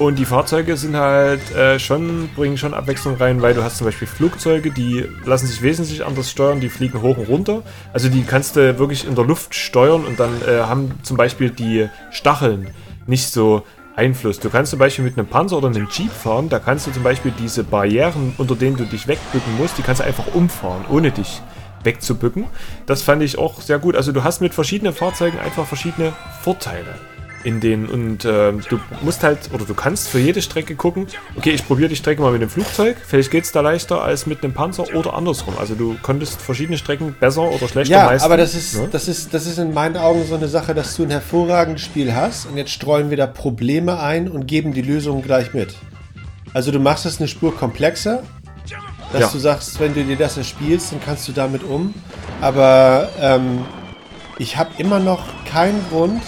Und die Fahrzeuge sind halt äh, schon, bringen schon Abwechslung rein, weil du hast zum Beispiel Flugzeuge, die lassen sich wesentlich anders steuern, die fliegen hoch und runter. Also die kannst du wirklich in der Luft steuern und dann äh, haben zum Beispiel die Stacheln nicht so Einfluss. Du kannst zum Beispiel mit einem Panzer oder einem Jeep fahren, da kannst du zum Beispiel diese Barrieren, unter denen du dich wegbücken musst, die kannst du einfach umfahren, ohne dich wegzubücken. Das fand ich auch sehr gut. Also du hast mit verschiedenen Fahrzeugen einfach verschiedene Vorteile in denen und äh, du musst halt oder du kannst für jede Strecke gucken, okay, ich probiere die Strecke mal mit dem Flugzeug, vielleicht geht es da leichter als mit einem Panzer oder andersrum. Also du konntest verschiedene Strecken besser oder schlechter Ja, meistern. aber das ist, ne? das, ist, das ist in meinen Augen so eine Sache, dass du ein hervorragendes Spiel hast und jetzt streuen wir da Probleme ein und geben die Lösungen gleich mit. Also du machst es eine Spur komplexer, dass Ja. du sagst, wenn du dir das erspielst, dann kannst du damit um. Aber ähm, ich habe immer noch keinen Grund,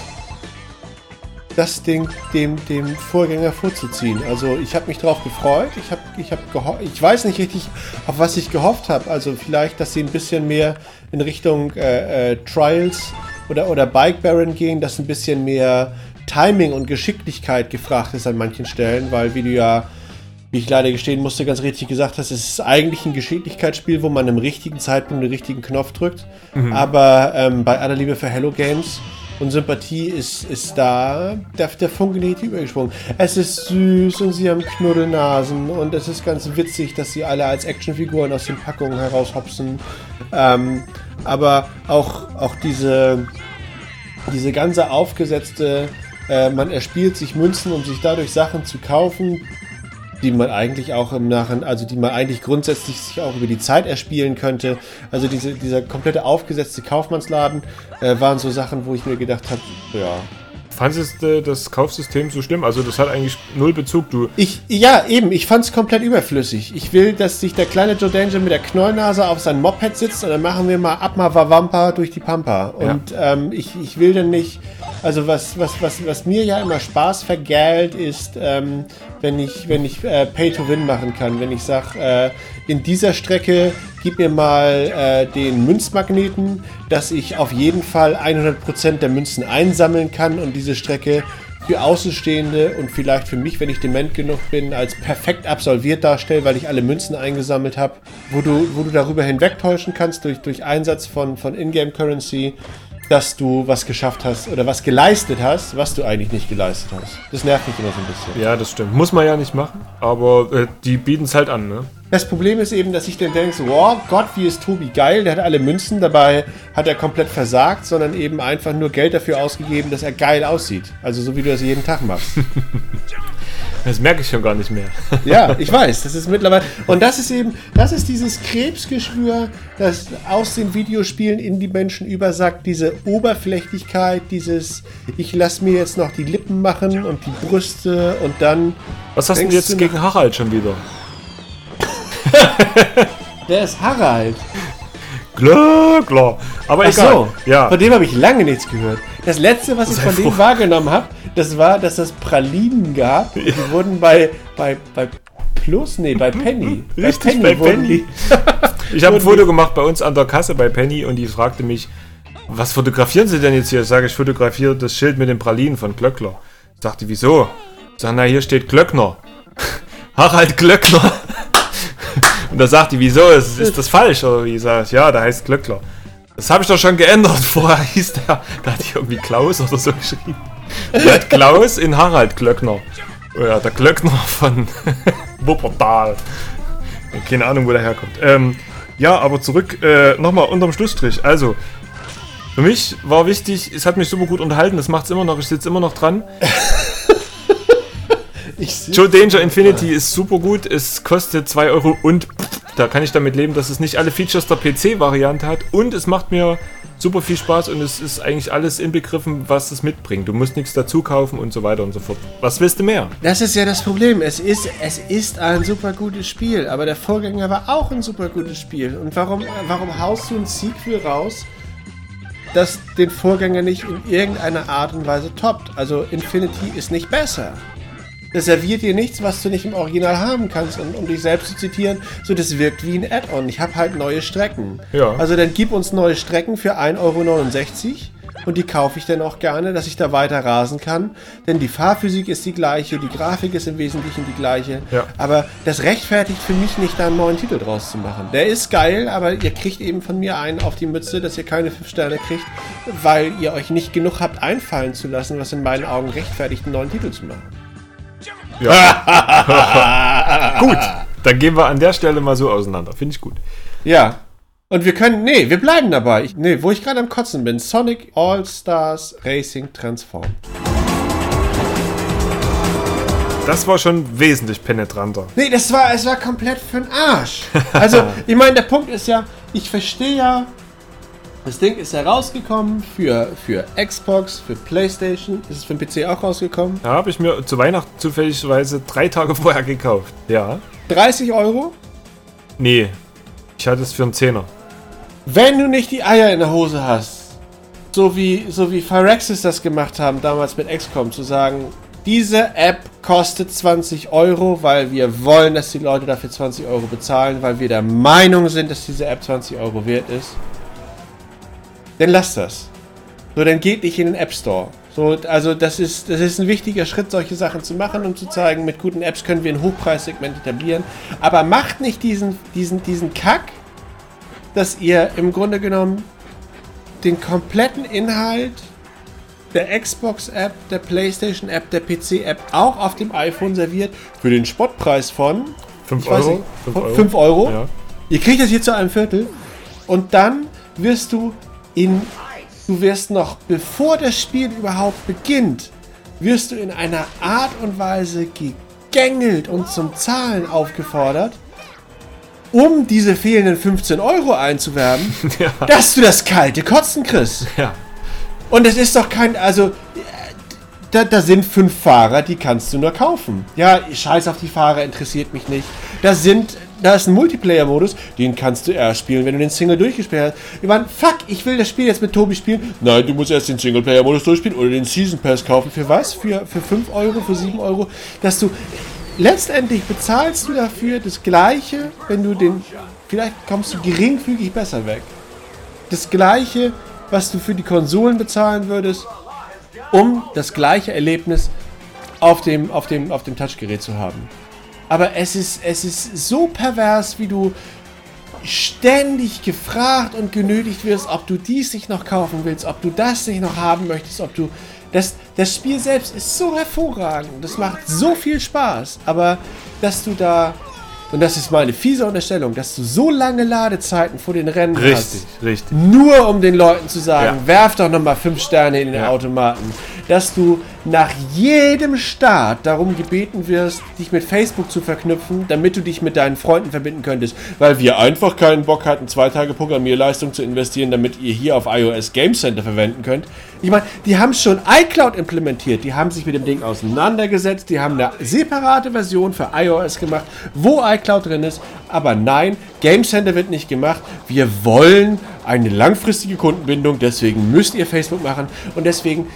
das Ding dem, dem Vorgänger vorzuziehen. Also ich habe mich darauf gefreut. Ich habe ich hab ich weiß nicht richtig, auf was ich gehofft habe. Also vielleicht, dass sie ein bisschen mehr in Richtung äh, äh, Trials oder, oder Bike Baron gehen, dass ein bisschen mehr Timing und Geschicklichkeit gefragt ist an manchen Stellen, weil wie du ja wie ich leider gestehen musste, ganz richtig gesagt hast, es ist eigentlich ein Geschicklichkeitsspiel, wo man im richtigen Zeitpunkt den richtigen Knopf drückt. Aber ähm, bei aller Liebe für Hello Games und Sympathie ist, ist da der, der Funke nicht übergesprungen. Es ist süß und sie haben Knuddelnasen und es ist ganz witzig, dass sie alle als Actionfiguren aus den Packungen heraushopsen. Ähm, aber auch, auch diese, diese ganze aufgesetzte, äh, man erspielt sich Münzen, um sich dadurch Sachen zu kaufen, die man eigentlich auch im Nachhinein, also die man eigentlich grundsätzlich sich auch über die Zeit erspielen könnte. Also diese, dieser komplette aufgesetzte Kaufmannsladen äh, waren so Sachen, wo ich mir gedacht habe, ja. Fandest du das Kaufsystem so schlimm? Also das hat eigentlich null Bezug. Du, Ich, ja, eben, ich fand es komplett überflüssig. Ich will, dass sich der kleine Joe Danger mit der Knollnase auf sein Moped sitzt und dann machen wir mal Abma Wawampa durch die Pampa. Und ähm, ich, ich will dann nicht, also was, was, was, was mir ja immer Spaß vergällt, ist, ähm, wenn ich, wenn ich äh, Pay to Win machen kann. Wenn ich sage, äh, in dieser Strecke gib mir mal äh, den Münzmagneten, dass ich auf jeden Fall 100% der Münzen einsammeln kann und diese Strecke für Außenstehende und vielleicht für mich, wenn ich dement genug bin, als perfekt absolviert darstelle, weil ich alle Münzen eingesammelt habe, wo du, wo du darüber hinwegtäuschen kannst durch, durch Einsatz von, von Ingame-Currency, dass du was geschafft hast oder was geleistet hast, was du eigentlich nicht geleistet hast. Das nervt mich immer so ein bisschen. ja, das stimmt. Muss man ja nicht machen, aber äh, die bieten es halt an, ne? Das Problem ist eben, dass ich dann denke, so, oh Gott, wie ist Tobi geil, der hat alle Münzen, dabei hat er komplett versagt, sondern eben einfach nur Geld dafür ausgegeben, dass er geil aussieht. Also so wie du das jeden Tag machst. Das merke ich schon gar nicht mehr. Ja, ich weiß, das ist mittlerweile. Und das ist eben, das ist dieses Krebsgeschwür, das aus den Videospielen in die Menschen übersagt, diese Oberflächlichkeit, dieses, ich lass mir jetzt noch die Lippen machen und die Brüste und dann. Was hast du jetzt du gegen Harald schon wieder? Der ist Harald. Klar, klar. Aber Ach egal. so, Ja. von dem habe ich lange nichts gehört. Das letzte, was ich Sei von dem froh. wahrgenommen habe, das war, dass es Pralinen gab. Die wurden bei, bei, bei Plus, nee, bei Penny. Richtig, bei wurden Penny. Ich habe ein Foto gemacht bei uns an der Kasse bei Penny und die fragte mich, was fotografieren Sie denn jetzt hier? Sage ich, fotografiere das Schild mit den Pralinen von Glöckler. Sagte, wieso? Sag, na, hier steht Glöckner. Harald Glöckner. Und da sagt die, wieso? Ist, ist das falsch? Oder wie? Sag ich, ja, da heißt Glöckler. Das habe ich doch schon geändert. Vorher hieß der, da hatte ich irgendwie Klaus oder so geschrieben. Hat Klaus in Harald Glöckner. Ja, der Glöckner von Wuppertal. Keine Ahnung, wo der herkommt. Ähm, ja, aber zurück, äh, nochmal unterm Schlussstrich. Also, für mich war wichtig, es hat mich super gut unterhalten, das macht es immer noch, ich sitze immer noch dran. Joe Danger Infinity ist super gut, es kostet 2 Euro und da kann ich damit leben, dass es nicht alle Features der PC-Variante hat und es macht mir super viel Spaß und es ist eigentlich alles inbegriffen, was es mitbringt. Du musst nichts dazu kaufen und so weiter und so fort. Was willst du mehr? Das ist ja das Problem. Es ist, es ist ein super gutes Spiel, aber der Vorgänger war auch ein super gutes Spiel. Und warum, warum haust du ein Sequel raus, das den Vorgänger nicht in irgendeiner Art und Weise toppt? Also Infinity ist nicht besser. Das serviert dir nichts, was du nicht im Original haben kannst. Und um dich selbst zu zitieren, so das wirkt wie ein Add-on. Ich habe halt neue Strecken. Ja. Also dann gib uns neue Strecken für 1,69 Euro. Und die kaufe ich dann auch gerne, dass ich da weiter rasen kann. Denn die Fahrphysik ist die gleiche, die Grafik ist im Wesentlichen die gleiche. Ja. Aber das rechtfertigt für mich nicht, da einen neuen Titel draus zu machen. Der ist geil, aber ihr kriegt eben von mir einen auf die Mütze, dass ihr keine 5 Sterne kriegt, weil ihr euch nicht genug habt einfallen zu lassen, was in meinen Augen rechtfertigt, einen neuen Titel zu machen. Gut, dann gehen wir an der Stelle mal so auseinander. Finde ich gut. Ja. Und wir können, nee, wir bleiben dabei. Ich, nee, wo ich gerade am Kotzen bin. Sonic All-Stars Racing Transform. Das war schon wesentlich penetranter. Nee, das war, es war komplett für den Arsch. Also, ich meine, der Punkt ist ja, ich verstehe ja, das Ding ist ja rausgekommen für, für Xbox, für Playstation. Ist es für den PC auch rausgekommen? Da habe ich mir zu Weihnachten zufälligerweise drei Tage vorher gekauft. Ja. 30 Euro? Nee. Ich hatte es für einen Zehner. Wenn du nicht die Eier in der Hose hast, so wie, so wie Phyrexis das gemacht haben damals mit XCOM, zu sagen, diese App kostet 20 Euro, weil wir wollen, dass die Leute dafür 20 Euro bezahlen, weil wir der Meinung sind, dass diese App 20 Euro wert ist, dann lasst das. So, dann geht nicht in den App Store. So, also das ist, das ist ein wichtiger Schritt, solche Sachen zu machen, um zu zeigen, mit guten Apps können wir ein Hochpreissegment etablieren. Aber macht nicht diesen, diesen, diesen Kack, dass ihr im Grunde genommen den kompletten Inhalt der Xbox-App, der PlayStation-App, der PC-App auch auf dem iPhone serviert für den Spottpreis von 5 ich weiß Euro? nicht, Fünf von Euro? 5 Euro. Ja. Ihr kriegt das hier zu einem Viertel und dann wirst du in, du wirst noch, bevor das Spiel überhaupt beginnt, wirst du in einer Art und Weise gegängelt und zum Zahlen aufgefordert, um diese fehlenden 15 Euro einzuwerben, Ja. dass du das kalte Kotzen kriegst. Ja. Und es ist doch kein, also, da, da sind fünf Fahrer, die kannst du nur kaufen. Ja, scheiß auf die Fahrer, interessiert mich nicht. Da sind, da ist ein Multiplayer-Modus, den kannst du erst spielen, wenn du den Single durchgespielt hast. Wir waren, fuck, ich will das Spiel jetzt mit Tobi spielen. Nein, du musst erst den Singleplayer-Modus durchspielen oder den Season Pass kaufen. Für was? Für, für 5 Euro, für 7 Euro? Dass du, letztendlich bezahlst du dafür das Gleiche, wenn du den, vielleicht kommst du geringfügig besser weg das gleiche, was du für die Konsolen bezahlen würdest, um das gleiche Erlebnis auf dem, auf dem, auf dem Touchgerät zu haben. Aber es ist, es ist so pervers, wie du ständig gefragt und genötigt wirst, ob du dies nicht noch kaufen willst, ob du das nicht noch haben möchtest, ob du. Das, das Spiel selbst ist so hervorragend. Das macht so viel Spaß. Aber dass du da. Und das ist meine fiese Unterstellung, dass du so lange Ladezeiten vor den Rennen hast. Richtig, richtig. Nur um den Leuten zu sagen, Ja. werf doch nochmal fünf Sterne in den Ja. Automaten. Dass du nach jedem Start darum gebeten wirst, dich mit Facebook zu verknüpfen, damit du dich mit deinen Freunden verbinden könntest. Weil wir einfach keinen Bock hatten, zwei Tage Programmierleistung zu investieren, damit ihr hier auf iOS Game Center verwenden könnt. Ich meine, die haben schon iCloud implementiert, die haben sich mit dem Ding auseinandergesetzt, die haben eine separate Version für iOS gemacht, wo iCloud drin ist. Aber nein, Game Center wird nicht gemacht. Wir wollen eine langfristige Kundenbindung, deswegen müsst ihr Facebook machen und deswegen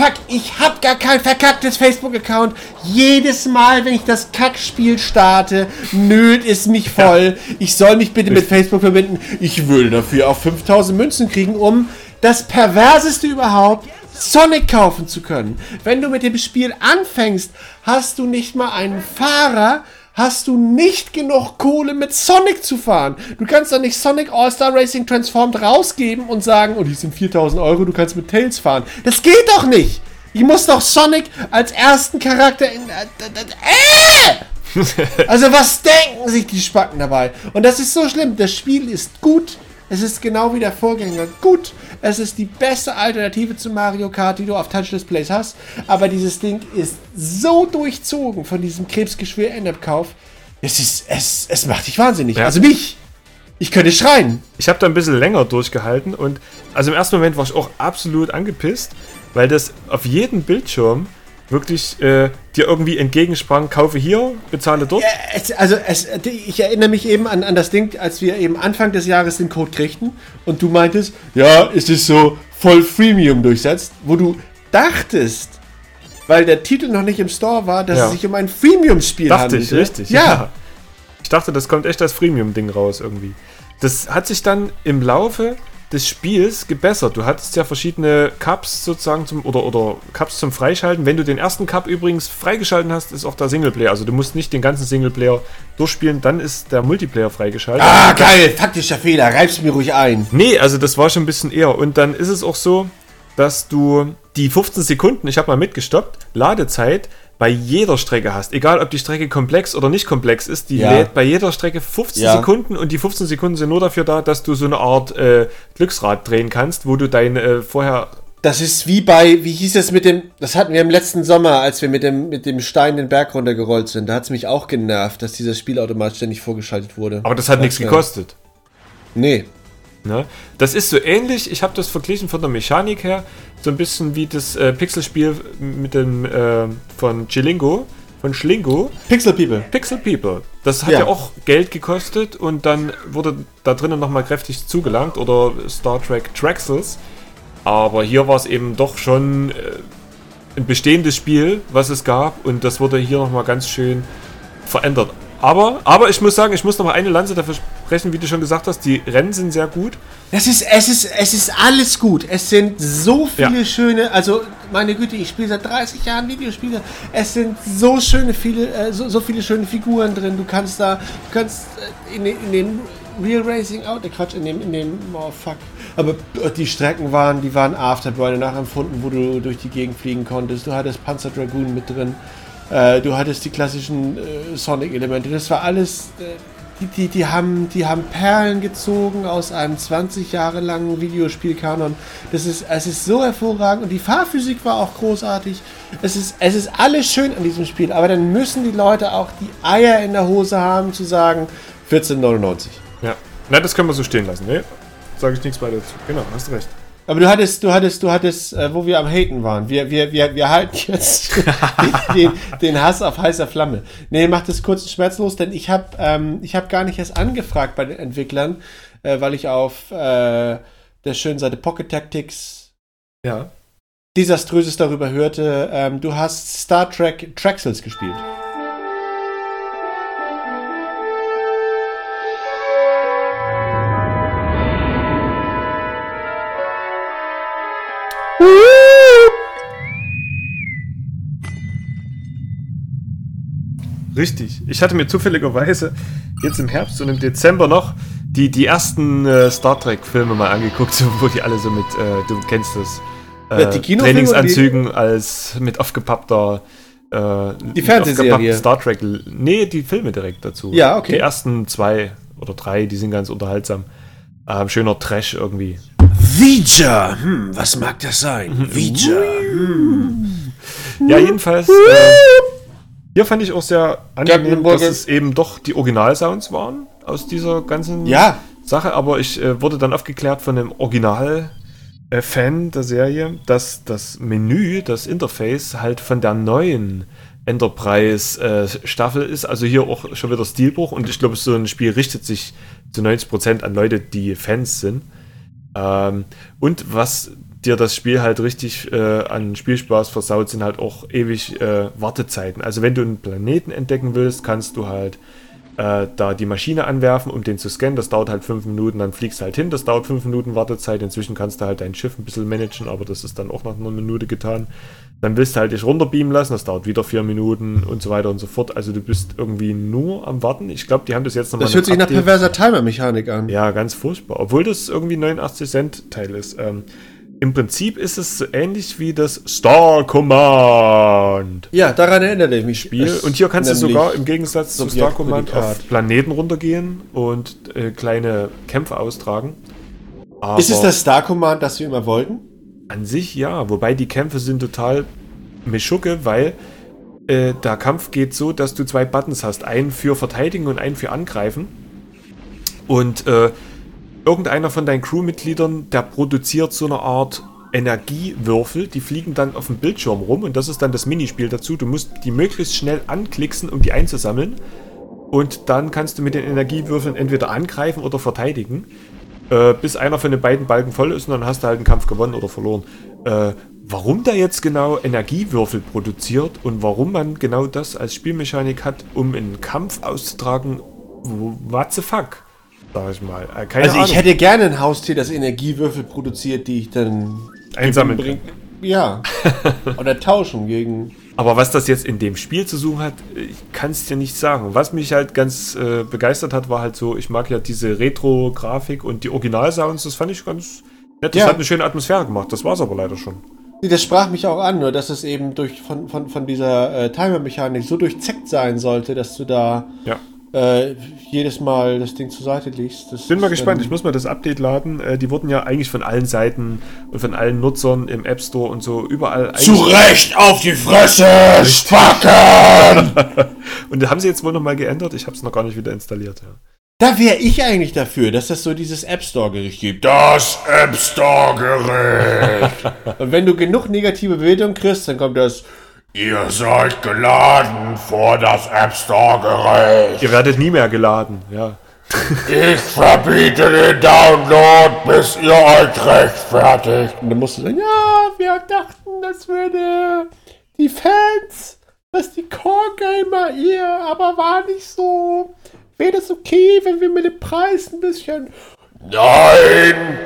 Fuck, ich hab gar kein verkacktes Facebook-Account. Jedes Mal, wenn ich das Kackspiel starte, nölt es mich voll. Ich soll mich bitte mit Facebook verbinden. Ich würde dafür auch 5000 Münzen kriegen, um das perverseste überhaupt, Sonic kaufen zu können. Wenn du mit dem Spiel anfängst, hast du nicht mal einen Fahrer, hast du nicht genug Kohle mit Sonic zu fahren. Du kannst doch nicht Sonic All-Star Racing Transformed rausgeben und sagen, oh, die sind 4000 Euro, du kannst mit Tails fahren. Das geht doch nicht. Ich muss doch Sonic als ersten Charakter in... Äh! Also was denken sich die Spacken dabei? Und das ist so schlimm. Das Spiel ist gut. Es ist genau wie der Vorgänger gut. Es ist die beste Alternative zu Mario Kart, die du auf Touch-Displays hast. Aber dieses Ding ist so durchzogen von diesem Krebsgeschwür Endab-Kauf. Es ist, es, es macht dich wahnsinnig. Ja. Also mich. Ich könnte schreien. Ich habe da ein bisschen länger durchgehalten und also im ersten Moment war ich auch absolut angepisst, weil das auf jedem Bildschirm wirklich äh, dir irgendwie entgegensprang, kaufe hier, bezahle dort. Es, also, es, ich erinnere mich eben an, an das Ding, als wir eben Anfang des Jahres den Code kriegten und du meintest, ja, es ist so voll Freemium durchsetzt, wo du dachtest, weil der Titel noch nicht im Store war, dass Ja. es sich um ein Freemium-Spiel Dachte handelt. ich, richtig. Ja. Ich dachte, das kommt echt als Freemium-Ding raus irgendwie. Das hat sich dann im Laufe des Spiels gebessert. Du hattest ja verschiedene Cups sozusagen zum oder, oder Cups zum Freischalten. Wenn du den ersten Cup übrigens freigeschalten hast, ist auch der Singleplayer. Also du musst nicht den ganzen Singleplayer durchspielen, dann ist der Multiplayer freigeschaltet. Ah, geil, faktischer Fehler, reib's mir ruhig ein. Nee, also das war schon ein bisschen eher. Und dann ist es auch so, dass du die 15 Sekunden, ich habe mal mitgestoppt, Ladezeit bei jeder Strecke hast. Egal, ob die Strecke komplex oder nicht komplex ist, die Ja. lädt bei jeder Strecke 15 Ja. Sekunden und die 15 Sekunden sind nur dafür da, dass du so eine Art äh, Glücksrad drehen kannst, wo du dein äh, vorher Das ist wie bei, wie hieß es mit dem, das hatten wir im letzten Sommer, als wir mit dem, mit dem Stein den Berg runtergerollt sind. Da hat's mich auch genervt, dass dieses Spielautomat ständig vorgeschaltet wurde. Aber das hat nichts gekostet. Nee. Ne? Das ist so ähnlich, ich habe das verglichen von der Mechanik her, so ein bisschen wie das äh, Pixelspiel mit dem äh, von Chilingo, von Schlingo. Pixel People. Pixel People. Das hat ja. Ja. auch Geld gekostet und dann wurde da drinnen nochmal kräftig zugelangt oder Star Trek Traxels. Aber hier war es eben doch schon äh, ein bestehendes Spiel, was es gab und das wurde hier nochmal ganz schön verändert. Aber, aber ich muss sagen, ich muss noch mal eine Lanze dafür sprechen, wie du schon gesagt hast, die Rennen sind sehr gut. Das ist, es ist, es ist alles gut. Es sind so viele Ja. schöne, also meine Güte, ich spiele seit 30 Jahren Videospiele. Es sind so schöne viele, äh, so, so viele schöne Figuren drin. Du kannst da, du kannst äh, in, den- in dem Real Racing Out, äh, Quatsch, in dem, in dem, oh fuck. Aber die Strecken waren, die waren Afterburner nachempfunden, wo du durch die Gegend fliegen konntest. Du hattest Panzer Dragoon mit drin. Äh, du hattest die klassischen äh, Sonic-Elemente. Das war alles. Äh, die, die, die, haben, die haben Perlen gezogen aus einem 20 Jahre langen Videospielkanon. Das ist, es ist so hervorragend und die Fahrphysik war auch großartig. Es ist, es ist alles schön an diesem Spiel, aber dann müssen die Leute auch die Eier in der Hose haben zu sagen 14,99. Ja. Na, das können wir so stehen lassen, ne? Sage ich nichts weiter dazu. Genau, hast recht. Aber du hattest, du hattest, du hattest, äh, wo wir am Haten waren. Wir, wir, wir, wir halten jetzt den, den Hass auf heißer Flamme. Nee, mach das kurz und schmerzlos, denn ich habe ähm, ich hab gar nicht erst angefragt bei den Entwicklern, äh, weil ich auf äh, der schönen Seite Pocket Tactics Ja. desaströses darüber hörte. Ähm, du hast Star Trek Traxels gespielt. Richtig. Ich hatte mir zufälligerweise jetzt im Herbst und im Dezember noch die, die ersten äh, Star Trek-Filme mal angeguckt, wo die alle so mit, äh, du kennst das, äh, Trainingsanzügen als mit aufgepappter äh, Die Fernsehserie. aufgepappten Star Trek. Nee, die Filme direkt dazu. Ja, okay. Die ersten zwei oder drei, die sind ganz unterhaltsam. Ähm, schöner Trash irgendwie. Vija, hm, was mag das sein? Vija. Ja, jedenfalls. Äh, hier fand ich auch sehr angenehm, dass es eben doch die Originalsounds waren aus dieser ganzen Ja, Sache, aber ich äh, wurde dann aufgeklärt von einem Original-Fan der Serie, dass das Menü, das Interface halt von der neuen Enterprise-Staffel ist. Also hier auch schon wieder Stilbruch und ich glaube, so ein Spiel richtet sich zu 90% an Leute, die Fans sind. Ähm, und was dir das Spiel halt richtig äh, an Spielspaß versaut, sind halt auch ewig äh, Wartezeiten. Also wenn du einen Planeten entdecken willst, kannst du halt äh, da die Maschine anwerfen, um den zu scannen. Das dauert halt fünf Minuten, dann fliegst du halt hin. Das dauert fünf Minuten Wartezeit. Inzwischen kannst du halt dein Schiff ein bisschen managen, aber das ist dann auch nach einer Minute getan. Dann willst du halt dich runterbeamen lassen, das dauert wieder vier Minuten und so weiter und so fort. Also du bist irgendwie nur am Warten. Ich glaube, die haben das jetzt nochmal das hört sich nach perverser Timer-Mechanik an. ja, ganz furchtbar. Obwohl das irgendwie 89 Cent Teil ist. Ähm, Im Prinzip ist es so ähnlich wie das Star Command Ja, daran erinnere ich mich. Spiel. Es- Und hier kannst du sogar im Gegensatz zu Star Command auf Planeten runtergehen und äh, kleine Kämpfe austragen. Aber Ist es das Star Command, das wir immer wollten? An sich ja, wobei die Kämpfe sind total Mischucke, weil äh, der Kampf geht so, dass du zwei Buttons hast. Einen für Verteidigen und einen für Angreifen. Und äh, irgendeiner von deinen Crewmitgliedern, der produziert so eine Art Energiewürfel, die fliegen dann auf dem Bildschirm rum und das ist dann das Minispiel dazu. Du musst die möglichst schnell anklicksen, um die einzusammeln. Und dann kannst du mit den Energiewürfeln entweder angreifen oder verteidigen, äh, bis einer von den beiden Balken voll ist und dann hast du halt einen Kampf gewonnen oder verloren. Äh, warum da jetzt genau Energiewürfel produziert und warum man genau das als Spielmechanik hat, um einen Kampf auszutragen, what the fuck, sag ich mal. Äh, Also ich Ahnung. hätte gerne ein Haustier, das Energiewürfel produziert, die ich dann Einsammeln bring- Ja. Oder tauschen gegen. Aber was das jetzt in dem Spiel zu suchen hat, ich kann es dir nicht sagen. Was mich halt ganz äh, begeistert hat, war halt so, ich mag ja diese Retro-Grafik und die Originalsounds, das fand ich ganz nett. Das Ja. hat eine schöne Atmosphäre gemacht. Das war es aber leider schon. Nee, Das sprach mich auch an, nur dass es eben durch von, von, von dieser äh, Timer-Mechanik so durchzeckt sein sollte, dass du da Ja. Äh, jedes Mal das Ding zur Seite legst. Das Bin mal gespannt, ich muss mal das Update laden. Äh, die wurden ja eigentlich von allen Seiten und von allen Nutzern im App Store und so überall Zu Recht auf die Fresse, Spacken! Und haben sie jetzt wohl nochmal geändert. Ich habe es noch gar nicht wieder installiert. Ja. Da wäre ich eigentlich dafür, dass es so dieses App Store-Gericht gibt. Das App Store Gericht. Und wenn du genug negative Bewertungen kriegst, dann kommt das. Ihr seid geladen vor das App Store Gericht. Ihr werdet nie mehr geladen. Ja. Ich verbiete den Download, bis ihr euch rechtfertigt. Und dann musst du sagen, ja, wir dachten, das würde die Fans, dass die Core-Gamer ihr, aber war nicht so. Wäre das okay, wenn wir mit dem Preis ein bisschen. Nein!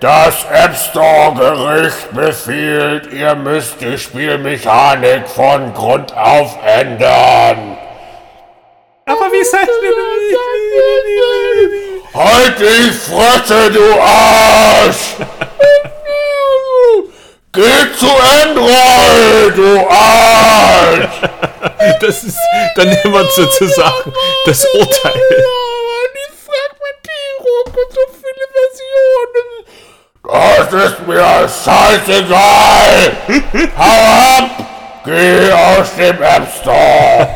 Das App Store Gericht befiehlt, ihr müsst die Spielmechanik von Grund auf ändern. Aber wie seid Halt die Fresse, du Arsch! Geh zu Android, du Arsch! Das ist dann immer sozusagen das Urteil. die Fragmentierung und so. Das ist mir scheißegal! Hau ab! Geh aus dem App Store!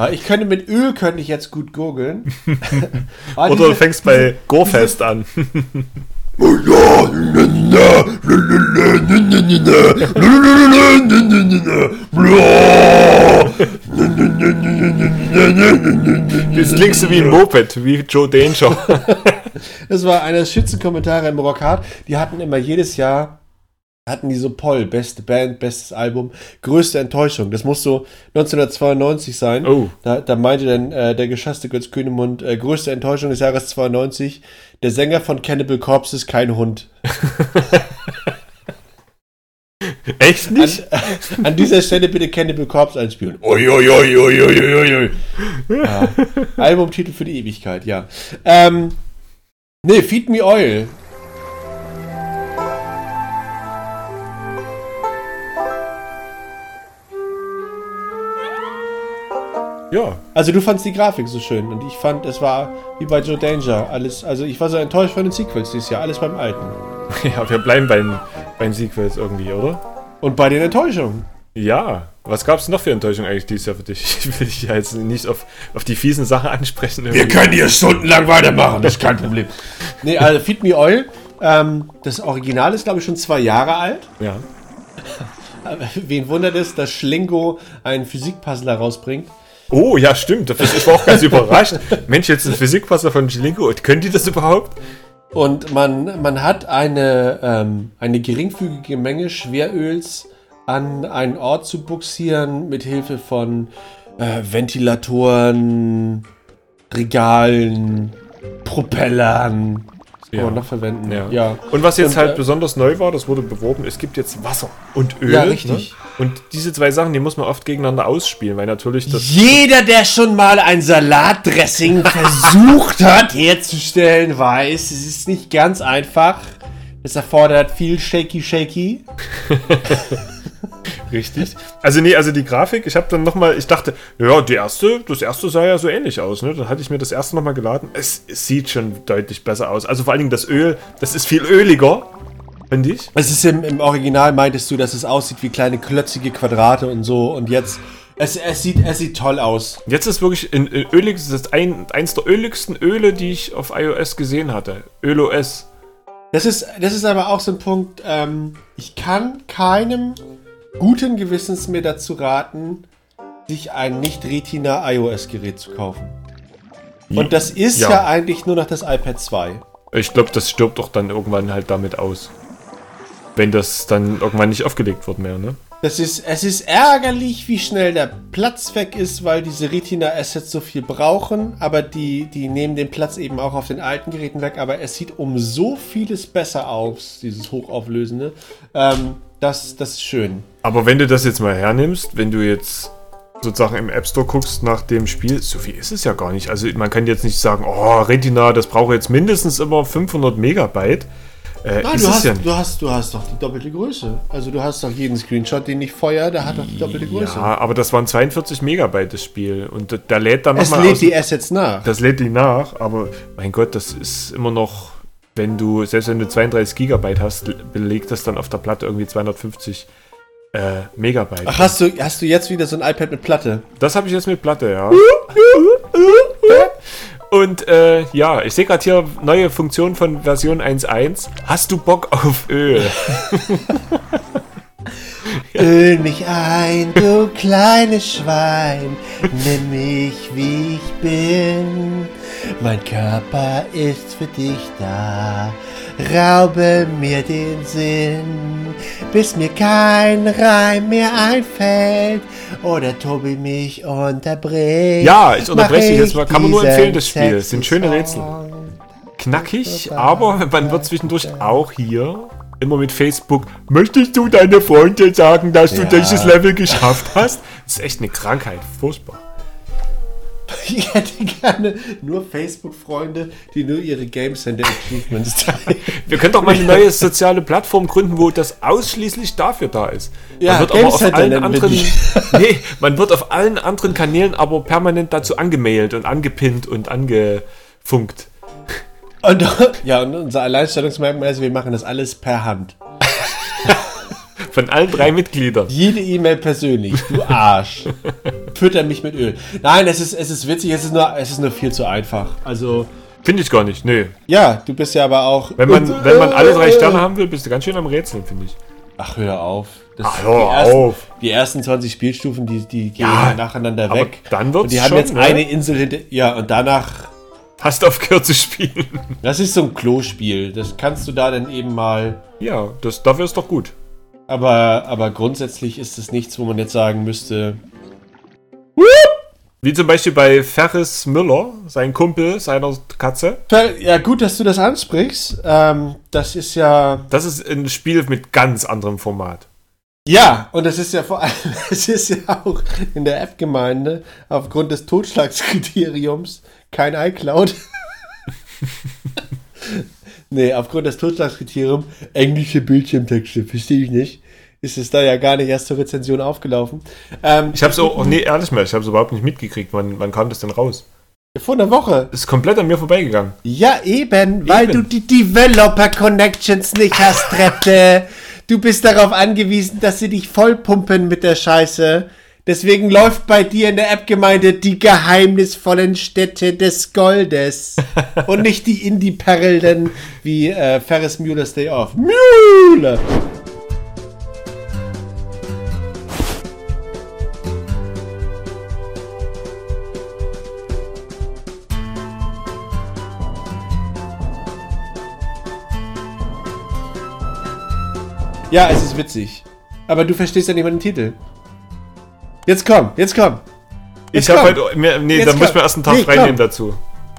Ja, ich könnte mit Öl könnte ich jetzt gut gurgeln. Aber Oder du fängst bei Gorefest an. Jetzt klingst du wie ein Moped, wie Joe Danger. Das war einer der Schützenkommentare im Rock Hard. Die hatten immer jedes Jahr hatten die so Poll, beste Band, bestes Album, größte Enttäuschung. Das muss so 1992 sein. Oh. Da, da meinte dann äh, der geschasste Götz Kühnemund, äh, größte Enttäuschung des Jahres 92, der Sänger von Cannibal Corpse ist kein Hund. Echt An, nicht? an dieser Stelle bitte Cannibal Corpse einspielen. Uiuiuiuiuiui. Ja. Albumtitel für die Ewigkeit, ja. Ähm, nee, Feed Me Oil. Ja. Also du fandst die Grafik so schön und ich fand, es war wie bei Joe Danger. Alles, also ich war so enttäuscht von den Sequels dieses Jahr, alles beim Alten. Ja, wir bleiben beim, beim Sequels irgendwie, oder? Und bei den Enttäuschungen. Ja. Was gab es noch für Enttäuschung eigentlich dieses Jahr für dich? Ich will dich ja jetzt nicht auf, auf die fiesen Sachen ansprechen. Wir irgendwie. können hier stundenlang weitermachen, das ist kein Problem. Nee, also Feed Me Oil, ähm, das Original ist glaube ich schon zwei Jahre alt. Ja. Wen wundert es, dass Schlingo einen Physikpuzzle herausbringt? Oh, ja, stimmt. Ich war auch ganz überrascht. Mensch, jetzt ein Physikpasser von Chilinko. Können die das überhaupt? Und man, man hat eine, ähm, eine geringfügige Menge Schweröls an einen Ort zu buxieren mit Hilfe von äh, Ventilatoren, Regalen, Propellern. Das kann Ja. man noch verwenden. Ja. ja. Und was jetzt Und, halt äh, besonders neu war, das wurde beworben, es gibt jetzt Wasser und Öl. Ja, richtig. Ne? Und diese zwei Sachen, die muss man oft gegeneinander ausspielen, weil natürlich das. Jeder, der schon mal ein Salatdressing versucht hat herzustellen, weiß, es ist nicht ganz einfach. Es erfordert viel Shaky Shaky. Richtig. Also nee, also die Grafik, ich habe dann nochmal, ich dachte, ja, die erste, das erste sah ja so ähnlich aus, ne? Dann hatte ich mir das erste nochmal geladen. Es, es sieht schon deutlich besser aus. Also vor allen Dingen das Öl, das ist viel öliger, finde ich. Es ist im, im Original, meintest du, dass es aussieht wie kleine klötzige Quadrate und so. Und jetzt, es, es, sieht, es sieht toll aus. Jetzt ist wirklich in, in ölig, das ist ein, eins der öligsten Öle, die ich auf iOS gesehen hatte. ÖlOS. Das ist, das ist aber auch so ein Punkt, ähm, ich kann keinem guten Gewissens mir dazu raten, sich ein Nicht-Retina-iOS-Gerät zu kaufen. Und das ist ja. Ja. eigentlich nur noch das iPad 2. Ich glaube, das stirbt doch dann irgendwann halt damit aus. wenn das dann irgendwann nicht aufgelegt wird mehr, ne? Das ist, es ist ärgerlich, wie schnell der Platz weg ist, weil diese Retina-Assets so viel brauchen, aber die, die nehmen den Platz eben auch auf den alten Geräten weg, aber es sieht um so vieles besser aus, dieses Hochauflösende. Ähm, das, das ist schön. Aber wenn du das jetzt mal hernimmst, wenn du jetzt sozusagen im App Store guckst nach dem Spiel, so viel ist es ja gar nicht. Also man kann jetzt nicht sagen, oh, Retina, das braucht jetzt mindestens immer 500 Megabyte. Äh, Nein, du hast, ja du, hast, du hast doch die doppelte Größe. Also du hast doch jeden Screenshot, den ich feuer, der hat doch die doppelte Größe. Ja, aber das waren 42 Megabyte das Spiel und da- da lädt dann nochmal lädt aus, die Assets nach. das lädt die nach, aber mein Gott, das ist immer noch, wenn du, selbst wenn du 32 Gigabyte hast, belegt das dann auf der Platte irgendwie 250 äh, Megabyte. Ach, hast du, hast du jetzt wieder so ein iPad mit Platte? Das habe ich jetzt mit Platte, ja. Und äh, ja, ich sehe gerade hier neue Funktion von Version 1.1. Hast du Bock auf Öl? Öl mich ein, du kleines Schwein, nimm mich wie ich bin. Mein Körper ist für dich da, raube mir den Sinn, bis mir kein Reim mehr einfällt oder Tobi mich unterbricht. Ja, ich unterbreche dich jetzt mal. Kann man nur empfehlen, das Spiel. Es sind schöne Rätsel. Knackig, aber man wird zwischendurch auch hier immer mit Facebook. Möchtest du deine Freunde sagen, dass du Ja. dieses Level geschafft hast? Das ist echt eine Krankheit. Furchtbar. Ich hätte gerne nur Facebook-Freunde, die nur ihre Game Center Achievements teilen. Wir können doch mal eine neue soziale Plattform gründen, wo das ausschließlich dafür da ist. Ja, man wird Game aber auf allen anderen, nee, man wird auf allen anderen Kanälen aber permanent dazu angemailt und angepinnt und angefunkt. Und ja, und unser Alleinstellungsmerkmal ist, wir machen das alles per Hand. Von allen drei Mitgliedern. Jede E-Mail persönlich, du Arsch. Fütter mich mit Öl. Nein, es ist, es ist witzig, es ist, nur, es ist nur viel zu einfach. Also, Finde ich gar nicht, nee. ja, du bist ja aber auch. Wenn man, wenn man alle drei Sterne haben will, bist du ganz schön am Rätseln, finde ich. Ach, hör auf. Das, Ach, hör die ersten, auf. Die ersten 20 Spielstufen, die, die gehen Ja, nacheinander weg. dann wird's Und die haben schon, jetzt ne? eine Insel hinter. Ja, und danach. Hast aufgehört zu spielen. Das ist so ein Klospiel. Das kannst du da dann eben mal. Ja, das, dafür ist doch gut. Aber, aber grundsätzlich ist es nichts, wo man jetzt sagen müsste. Wie zum Beispiel bei Ferris Müller, sein Kumpel seiner Katze. Ja, gut, dass du das ansprichst. Ähm, das ist ja. Das ist ein Spiel mit ganz anderem Format. Ja, und das ist ja vor allem, es ist ja auch in der App-Gemeinde aufgrund des Totschlagskriteriums kein iCloud. nee, aufgrund des Totschlagskriteriums englische Bildschirmtexte, verstehe ich nicht. Ist es da ja gar nicht erst zur Rezension aufgelaufen. Ähm, Ich habe es auch, oh, nee, ehrlich mal, ich habe es überhaupt nicht mitgekriegt. Wann, wann kam das denn raus? vor einer Woche. Ist komplett an mir vorbeigegangen. Ja, eben, weil Eben. du die Developer Connections nicht hast, Rette. Du bist darauf angewiesen, dass sie dich vollpumpen mit der Scheiße. Deswegen läuft bei dir in der App-Gemeinde die geheimnisvollen Städte des Goldes. Und nicht die Indie-Perlen wie äh, Ferris Mueller's Day Off. Mühle! Ja, es ist witzig. Aber du verstehst ja nicht mal den Titel. Jetzt komm, jetzt komm. Ich Jetzt habe komm. heute, mir, nee, Jetzt da muss ich komm. mir erst einen Tag Nee, frei komm. nehmen dazu.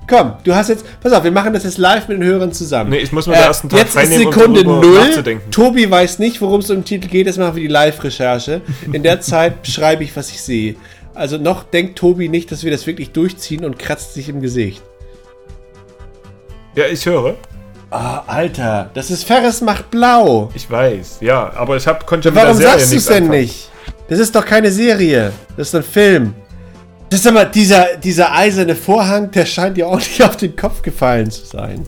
Komm, du hast jetzt. Pass auf, wir machen das jetzt live mit den Hörern zusammen. Nee, ich muss mir den ersten Tag Äh, jetzt frei ist nehmen, um Sekunde darüber null. Tobi weiß nicht, worum es im Titel geht. Das machen wir die Live-Recherche. In der Zeit beschreibe ich, was ich sehe. Also noch denkt Tobi nicht, dass wir das wirklich durchziehen und kratzt sich im Gesicht. Ja, ich höre. Ah, Alter, das ist Ferris macht blau. Ich weiß, ja, aber ich hab, konnte schon mit Warum der Serie sagst du es denn anfangen. nicht? Das ist doch keine Serie. Das ist ein Film. Das ist aber dieser, dieser eiserne Vorhang, der scheint dir auch nicht auf den Kopf gefallen zu sein.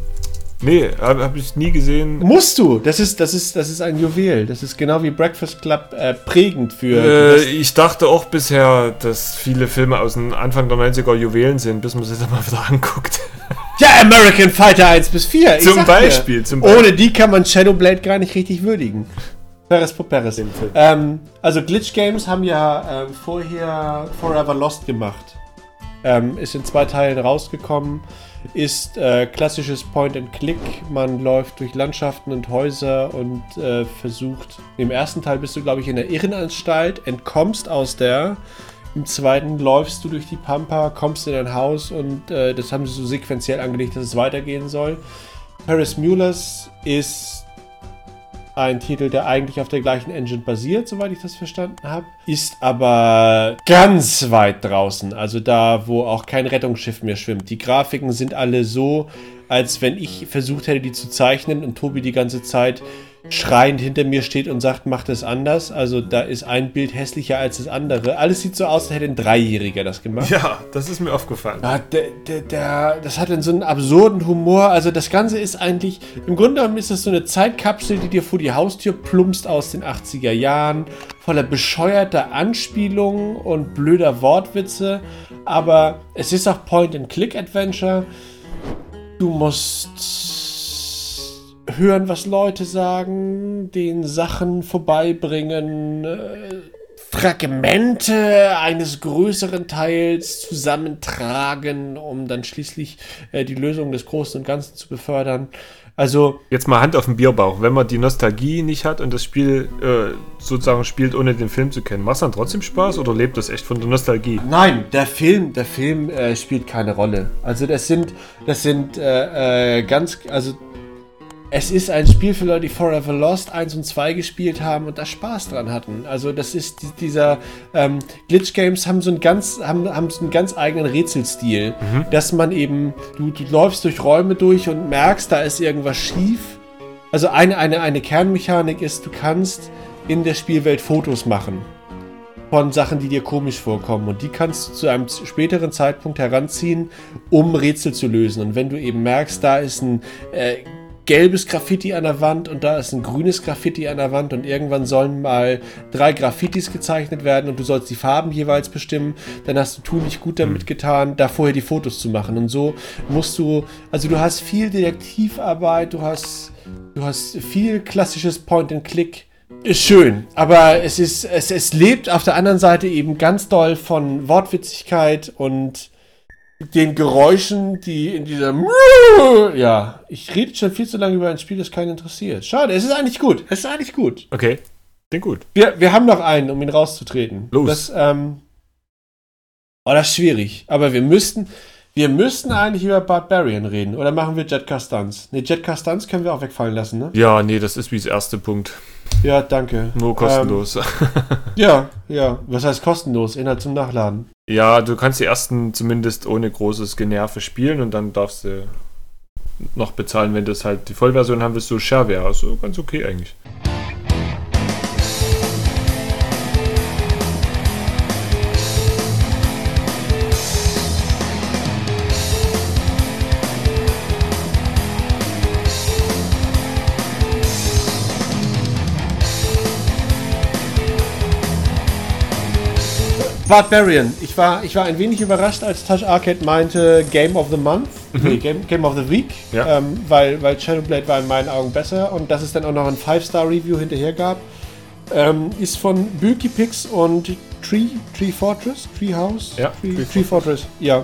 Nee, habe hab ich nie gesehen. Musst du. Das ist, das ist, das ist ein Juwel. Das ist genau wie Breakfast Club äh, prägend für. Äh, ich dachte auch bisher, dass viele Filme aus dem Anfang der 90er Juwelen sind, bis man sich das mal wieder anguckt. ja, American Fighter 1 bis 4. ich Zum Beispiel, Dir, zum Beispiel. Ohne die kann man Shadowblade gar nicht richtig würdigen. Peres po Peres. Ähm, also Glitch Games haben ja ähm, vorher Forever Lost gemacht. Ähm, ist in zwei Teilen rausgekommen. ist äh, klassisches Point-and-Click. Man läuft durch Landschaften und Häuser und äh, versucht. Im ersten Teil bist du, glaube ich, in der Irrenanstalt, entkommst aus der. Im zweiten läufst du durch die Pampa, kommst in dein Haus und äh, das haben sie so sequenziell angelegt, dass es weitergehen soll. Paris Muellers ist ein Titel, der eigentlich auf der gleichen Engine basiert, soweit ich das verstanden habe, ist aber ganz weit draußen, also da, wo auch kein Rettungsschiff mehr schwimmt. Die Grafiken sind alle so, als wenn ich versucht hätte, die zu zeichnen und Tobi die ganze Zeit schreiend hinter mir steht und sagt, mach das anders. Also da ist ein Bild hässlicher als das andere. Alles sieht so aus, als hätte ein Dreijähriger das gemacht. Ja, das ist mir aufgefallen. Ja, der, der, der, das hat dann so einen absurden Humor. Also das Ganze ist eigentlich, im Grunde genommen ist das so eine Zeitkapsel, die dir vor die Haustür plumpst aus den 80er Jahren, voller bescheuerter Anspielungen und blöder Wortwitze. Aber es ist auch Point-and-Click-Adventure. Du musst hören, was Leute sagen, den Sachen vorbeibringen, äh, Fragmente eines größeren Teils zusammentragen, um dann schließlich äh, die Lösung des Großen und Ganzen zu befördern. Also, Jetzt mal Hand auf den Bierbauch. Wenn man die Nostalgie nicht hat und das Spiel äh, sozusagen spielt, ohne den Film zu kennen, macht es dann trotzdem Spaß oder lebt das echt von der Nostalgie? Nein, der Film, der Film äh, spielt keine Rolle. Also das sind, das sind äh, äh, ganz, also es ist ein Spiel für Leute, die Forever Lost 1 und 2 gespielt haben und da Spaß dran hatten. Also das ist die- dieser ähm, Glitch Games haben so einen ganz haben, haben so einen ganz eigenen Rätselstil, dass man eben du, du läufst durch Räume durch und merkst, da ist irgendwas schief. Also eine eine eine Kernmechanik ist, du kannst in der Spielwelt Fotos machen von Sachen, die dir komisch vorkommen. Und die kannst du zu einem späteren Zeitpunkt heranziehen, um Rätsel zu lösen. Und wenn du eben merkst, da ist ein äh, gelbes Graffiti an der Wand und da ist ein grünes Graffiti an der Wand und irgendwann sollen mal drei Graffitis gezeichnet werden und du sollst die Farben jeweils bestimmen, dann hast du tunlich gut damit getan, da vorher die Fotos zu machen. Und so musst du, also du hast viel Detektivarbeit, du hast, du hast viel klassisches Point-and-Click. Ist schön, aber es ist, es, es lebt auf der anderen Seite eben ganz doll von Wortwitzigkeit und den Geräuschen, die in dieser ja, ich rede schon viel zu lange über ein Spiel, das keinen interessiert. Schade, es ist eigentlich gut. Es ist eigentlich gut. Okay, klingt gut. Wir, wir haben noch einen, um ihn rauszutreten. Los. Das, ähm, oh, das ist schwierig. Aber wir müssten, wir müssten eigentlich über Barbarian reden. Oder machen wir Jet Stunts? Ne, Jet Stunts können wir auch wegfallen lassen, ne? Ja, nee, das ist wie das erste Punkt. Ja, danke. Nur kostenlos. Ähm, ja, ja. Was heißt kostenlos? Inhalt zum Nachladen. ja, du kannst die ersten zumindest ohne großes Generve spielen und dann darfst du noch bezahlen, wenn du es halt die Vollversion haben willst, so Shareware. Also ganz okay eigentlich. Barbarian. Ich war, ich war ein wenig überrascht, als Touch Arcade meinte Game of the Month. Nee, Game, Game of the Week. Ja. Ähm, weil, weil Shadowblade war in meinen Augen besser und dass es dann auch noch ein 5-Star-Review hinterher gab. Ähm, ist von Bulky Pix und Tree, Tree Fortress? Tree House? Ja, Tree, Tree Tree Fortress, ja.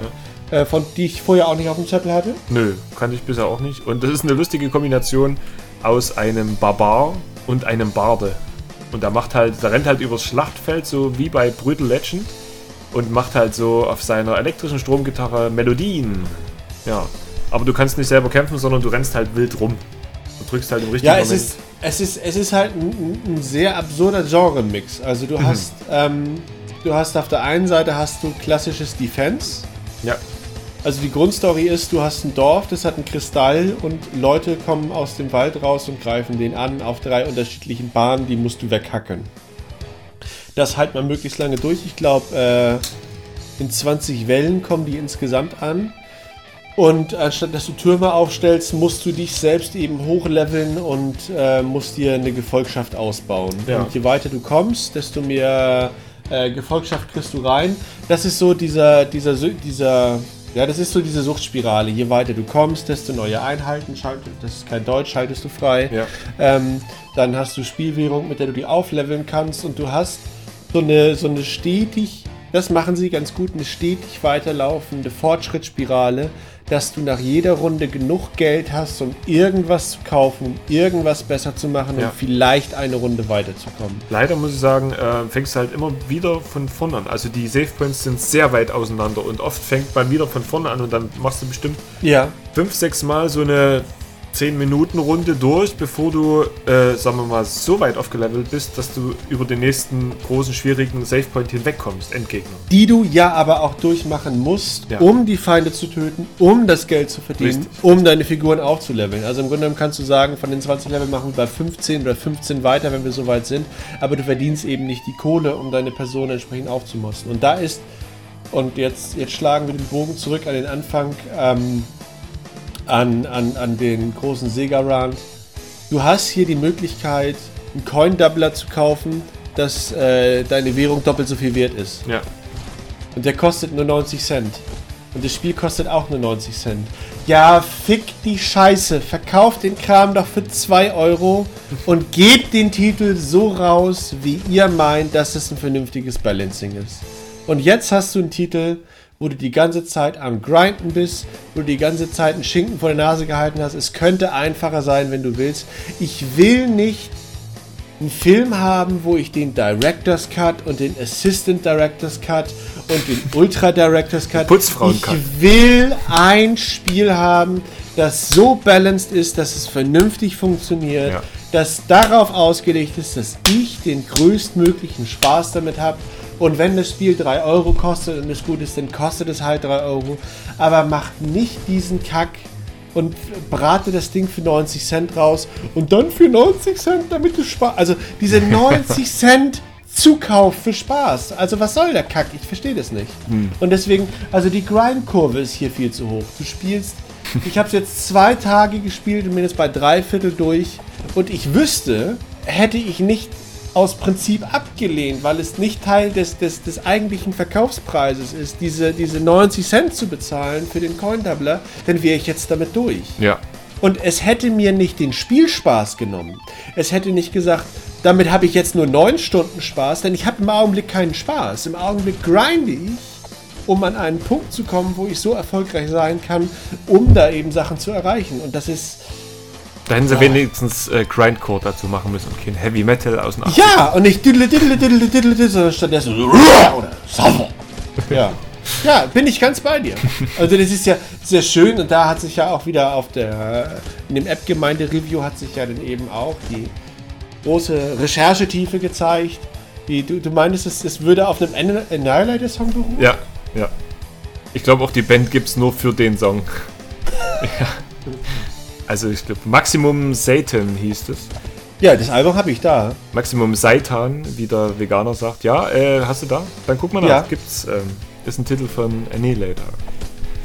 Äh, von die ich vorher auch nicht auf dem Zettel hatte. Nö, kannte ich bisher auch nicht. Und das ist eine lustige Kombination aus einem Barbar und einem Barde. Und der macht halt, der rennt halt übers Schlachtfeld, so wie bei Brutal Legend. Und macht halt so auf seiner elektrischen Stromgitarre Melodien. Ja. Aber du kannst nicht selber kämpfen, sondern du rennst halt wild rum. Und drückst halt im richtigen Ja, es Moment. ist, es ist, es ist halt ein, ein sehr absurder Genre-Mix. Also du hast, ähm, du hast auf der einen Seite hast du klassisches Defense. Ja. Also die Grundstory ist, du hast ein Dorf, das hat einen Kristall und Leute kommen aus dem Wald raus und greifen den an auf drei unterschiedlichen Bahnen, die musst du weghacken. Das halt man möglichst lange durch. Ich glaube, äh, in 20 Wellen kommen die insgesamt an. Und anstatt dass du Türme aufstellst, musst du dich selbst eben hochleveln und äh, musst dir eine Gefolgschaft ausbauen. Ja. Und je weiter du kommst, desto mehr äh, Gefolgschaft kriegst du rein. Das ist so dieser, dieser, dieser, ja, das ist so diese Suchtspirale. Je weiter du kommst, desto neue Einheiten schaltest, das ist kein Deutsch, schaltest du frei. Ja. Ähm, dann hast du Spielwährung, mit der du die aufleveln kannst und du hast so eine, so eine stetig das machen sie ganz gut, eine stetig weiterlaufende Fortschrittsspirale, dass du nach jeder Runde genug Geld hast, um irgendwas zu kaufen, um irgendwas besser zu machen Ja. und vielleicht eine Runde weiterzukommen. Leider muss ich sagen, äh, fängst du halt immer wieder von vorne an. Also die Save Points sind sehr weit auseinander und oft fängt man wieder von vorne an und dann machst du bestimmt Ja, fünf, sechs Mal so eine 10-Minuten-Runde durch, bevor du, äh, sagen wir mal, so weit aufgelevelt bist, dass du über den nächsten großen, schwierigen Save Point hinwegkommst, Endgegner. die du ja aber auch durchmachen musst, Ja. um die Feinde zu töten, um das Geld zu verdienen, Richtig. um deine Figuren aufzuleveln. Also im Grunde genommen kannst du sagen, von den 20 Level machen wir bei 15 oder 15 weiter, wenn wir so weit sind, aber du verdienst eben nicht die Kohle, um deine Person entsprechend aufzumosten. Und da ist, und jetzt, jetzt schlagen wir den Bogen zurück an den Anfang, ähm, an, an, an den großen Sega-Run. Du hast hier die Möglichkeit, einen Coin-Doubler zu kaufen, dass äh, deine Währung doppelt so viel wert ist. Ja. Und der kostet nur 90 Cent. Und das Spiel kostet auch nur 90 Cent. Ja, fick die Scheiße. Verkauft den Kram doch für 2 Euro und gebt den Titel so raus, wie ihr meint, dass es ein vernünftiges Balancing ist. Und jetzt hast du einen Titel, wo du die ganze Zeit am Grinden bist, wo du die ganze Zeit einen Schinken vor der Nase gehalten hast. Es könnte einfacher sein, wenn du willst. Ich will nicht einen Film haben, wo ich den Director's Cut und den Assistant Director's Cut und den Ultra Director's Cut. Putzfrauen-Cut. Ich will ein Spiel haben, das so balanced ist, dass es vernünftig funktioniert, Ja. das darauf ausgelegt ist, dass ich den größtmöglichen Spaß damit habe. Und wenn das Spiel 3 Euro kostet und es gut ist, dann kostet es halt 3 Euro. Aber macht nicht diesen Kack und brate das Ding für 90 Cent raus und dann für 90 Cent, damit du Spaß. Also diese 90 Cent Zukauf für Spaß. Also was soll der Kack? Ich verstehe das nicht. Und deswegen, also die Grindkurve ist hier viel zu hoch. Du spielst, ich habe es jetzt zwei Tage gespielt und bin jetzt bei drei Viertel durch. Und ich wüsste, hätte ich nicht aus Prinzip abgelehnt, weil es nicht Teil des, des, des eigentlichen Verkaufspreises ist, diese, diese 90 Cent zu bezahlen für den Coin-Doubler, dann wäre ich jetzt damit durch. Ja. Und es hätte mir nicht den Spielspaß genommen. Es hätte nicht gesagt, damit habe ich jetzt nur neun Stunden Spaß, denn ich habe im Augenblick keinen Spaß. Im Augenblick grinde ich, um an einen Punkt zu kommen, wo ich so erfolgreich sein kann, um da eben Sachen zu erreichen. Und das ist, Da hätten sie wenigstens äh, Grindcore dazu machen müssen und kein Heavy Metal aus 80ern. ja, und nicht diddle, diddle, diddle, diddle, diddle, sondern stattdessen so, oder. Ja. Ja, bin ich ganz bei dir. Also das ist ja sehr schön und da hat sich ja auch wieder auf der, in dem App-Gemeinde-Review hat sich ja dann eben auch die große Recherchetiefe gezeigt. Die, du, du meintest, es, es würde auf einem Anni- Annihilator-Song beruhen? Ja, ja. Ich glaube auch die Band gibt's nur für den Song. ja. Also ich glaube Maximum Satan hieß es. Ja, das Album habe ich da. Maximum Seitan, wie der Veganer sagt. Ja, äh, hast du da? Dann guck mal nach. Ja. Gibt's, ähm, ist ein Titel von Annihilator.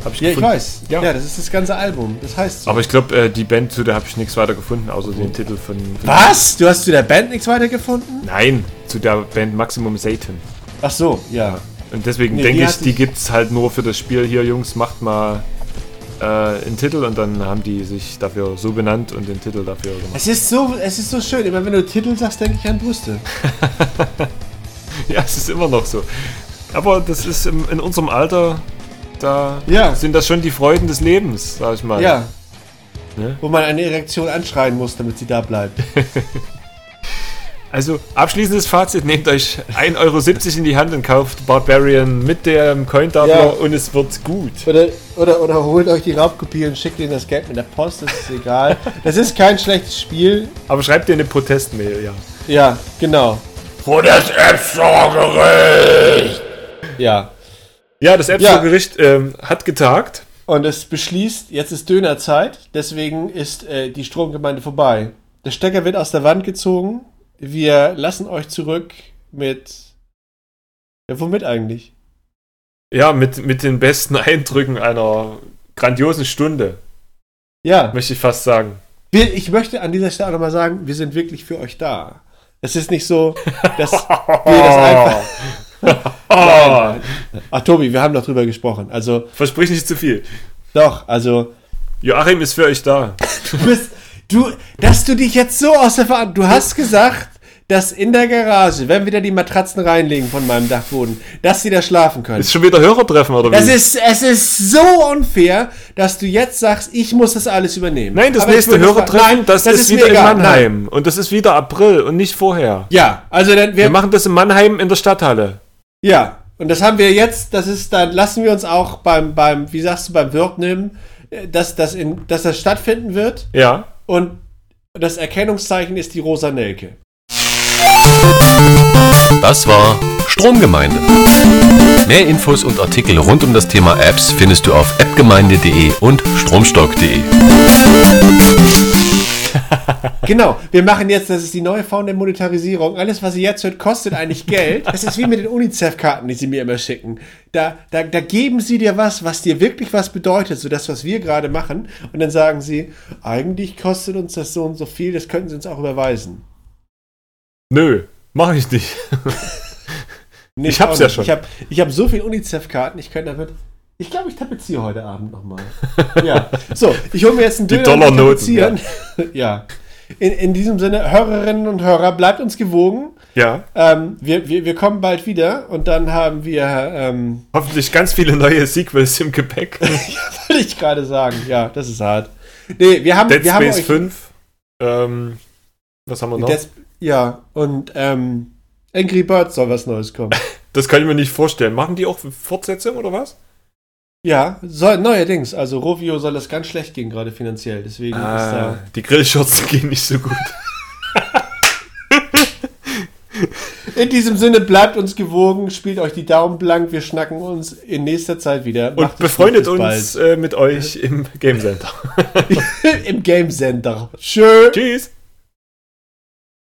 Hab ich Ja, ich gefunden. weiß. Ja. Ja. das ist das ganze Album. Das heißt so. Aber ich glaube, äh, die Band, zu der habe ich nichts weiter gefunden, außer den Titel von, von. Was? Du hast zu der Band nichts weitergefunden? Nein, zu der Band Maximum Satan. Ach so, ja. Und deswegen Nee, denke die ich, die sich- gibt's halt nur für das Spiel hier, Jungs, macht mal äh, einen Titel und dann haben die sich dafür so benannt und den Titel dafür gemacht. Es ist so, es ist so schön. Immer wenn du Titel sagst, denke ich an Brüste. Ja, es ist immer noch so. Aber das ist im, in unserem Alter, da Ja. sind das schon die Freuden des Lebens, sag ich mal. Ja. Ne? Wo man eine Erektion anschreien muss, damit sie da bleibt. Also, abschließendes Fazit, nehmt euch 1,70 Euro in die Hand und kauft Barbarian mit dem coin Ja. ja. und es wird gut. Oder, oder, oder holt euch die Raubkopie und schickt ihnen das Geld mit der Post, das ist egal. Das ist kein schlechtes Spiel. Aber schreibt dir eine Protestmail, ja. Ja, genau. Wo das App-Store-Gericht! Ja. Ja, das App Ja. Gericht ähm, hat getagt. Und es beschließt, jetzt ist Dönerzeit, deswegen ist äh, die Stromgemeinde vorbei. Der Stecker wird aus der Wand gezogen. Wir lassen euch zurück mit. Ja, womit eigentlich? Ja, mit, mit den besten Eindrücken einer grandiosen Stunde, Ja, möchte ich fast sagen. ich möchte an dieser Stelle auch nochmal sagen, wir sind wirklich für euch da. Es ist nicht so, dass wir das einfach. Ah, Ach, Tobi, wir haben doch drüber gesprochen. Also, versprich nicht zu viel. doch, also, Joachim ist für euch da. du bist. Du, dass du dich jetzt so aus der Verantwortung. Du hast gesagt, dass in der Garage, wenn wir da die Matratzen reinlegen von meinem Dachboden, dass sie da schlafen können. Ist schon wieder Hörertreffen oder wie? Das ist, es ist so unfair, dass du jetzt sagst, ich muss das alles übernehmen. Nein, das Aber nächste Hörertreffen, Nein, das, ist mir wieder in. Mannheim. Und das ist wieder April und nicht vorher. Ja, also dann, wir, Wir machen das in Mannheim in der Stadthalle. ja, und das haben wir jetzt, das ist, dann lassen wir uns auch beim, beim, wie sagst du, beim Wirt nehmen, dass das, in, dass das stattfinden wird Ja. Und das Erkennungszeichen ist die rosa Nelke. Das war Stromgemeinde. Mehr Infos und Artikel rund um das Thema Apps findest du auf appgemeinde.de und stromstock.de. Genau, wir machen jetzt, das ist die neue Form der Monetarisierung. Alles, was ihr jetzt hört, kostet eigentlich Geld. Das ist wie mit den UNICEF-Karten, die sie mir immer schicken. Da, da, da geben sie dir was, was dir wirklich was bedeutet, so das, was wir gerade machen. Und dann sagen sie, eigentlich kostet uns das so und so viel, das könnten sie uns auch überweisen. Nö, mache ich nicht. Nee, Ich hab's ja nicht. schon. Ich habe ich hab so viele UNICEF-Karten, ich könnte damit. Ich glaube, ich tapeziere heute Abend nochmal. ja. So, ich hole mir jetzt einen Die Döner und Dollarnoten, tapezieren. Ja. In, in diesem Sinne, Hörerinnen und Hörer, bleibt uns gewogen. Ja. Ähm, wir, wir, wir kommen bald wieder und dann haben wir, ähm, Hoffentlich ganz viele neue Sequels im Gepäck. wollte ich gerade sagen, ja, das ist hart. Nee, wir haben, Dead wir haben Space euch, 5. Ähm, was haben wir noch? Dead- ja, und ähm, Angry Birds soll was Neues kommen. Das kann ich mir nicht vorstellen. Machen die auch Fortsetzung oder was? Ja, soll, neuerdings, also Rovio soll das ganz schlecht gehen, gerade finanziell, deswegen ist da... Ah, die Grillshirts gehen nicht so gut. In diesem Sinne, bleibt uns gewogen, spielt euch die Daumen blank, wir schnacken uns in nächster Zeit wieder. Und Macht befreundet gut, uns äh, mit euch im Game Center. im Game Center. Tschö. Tschüss.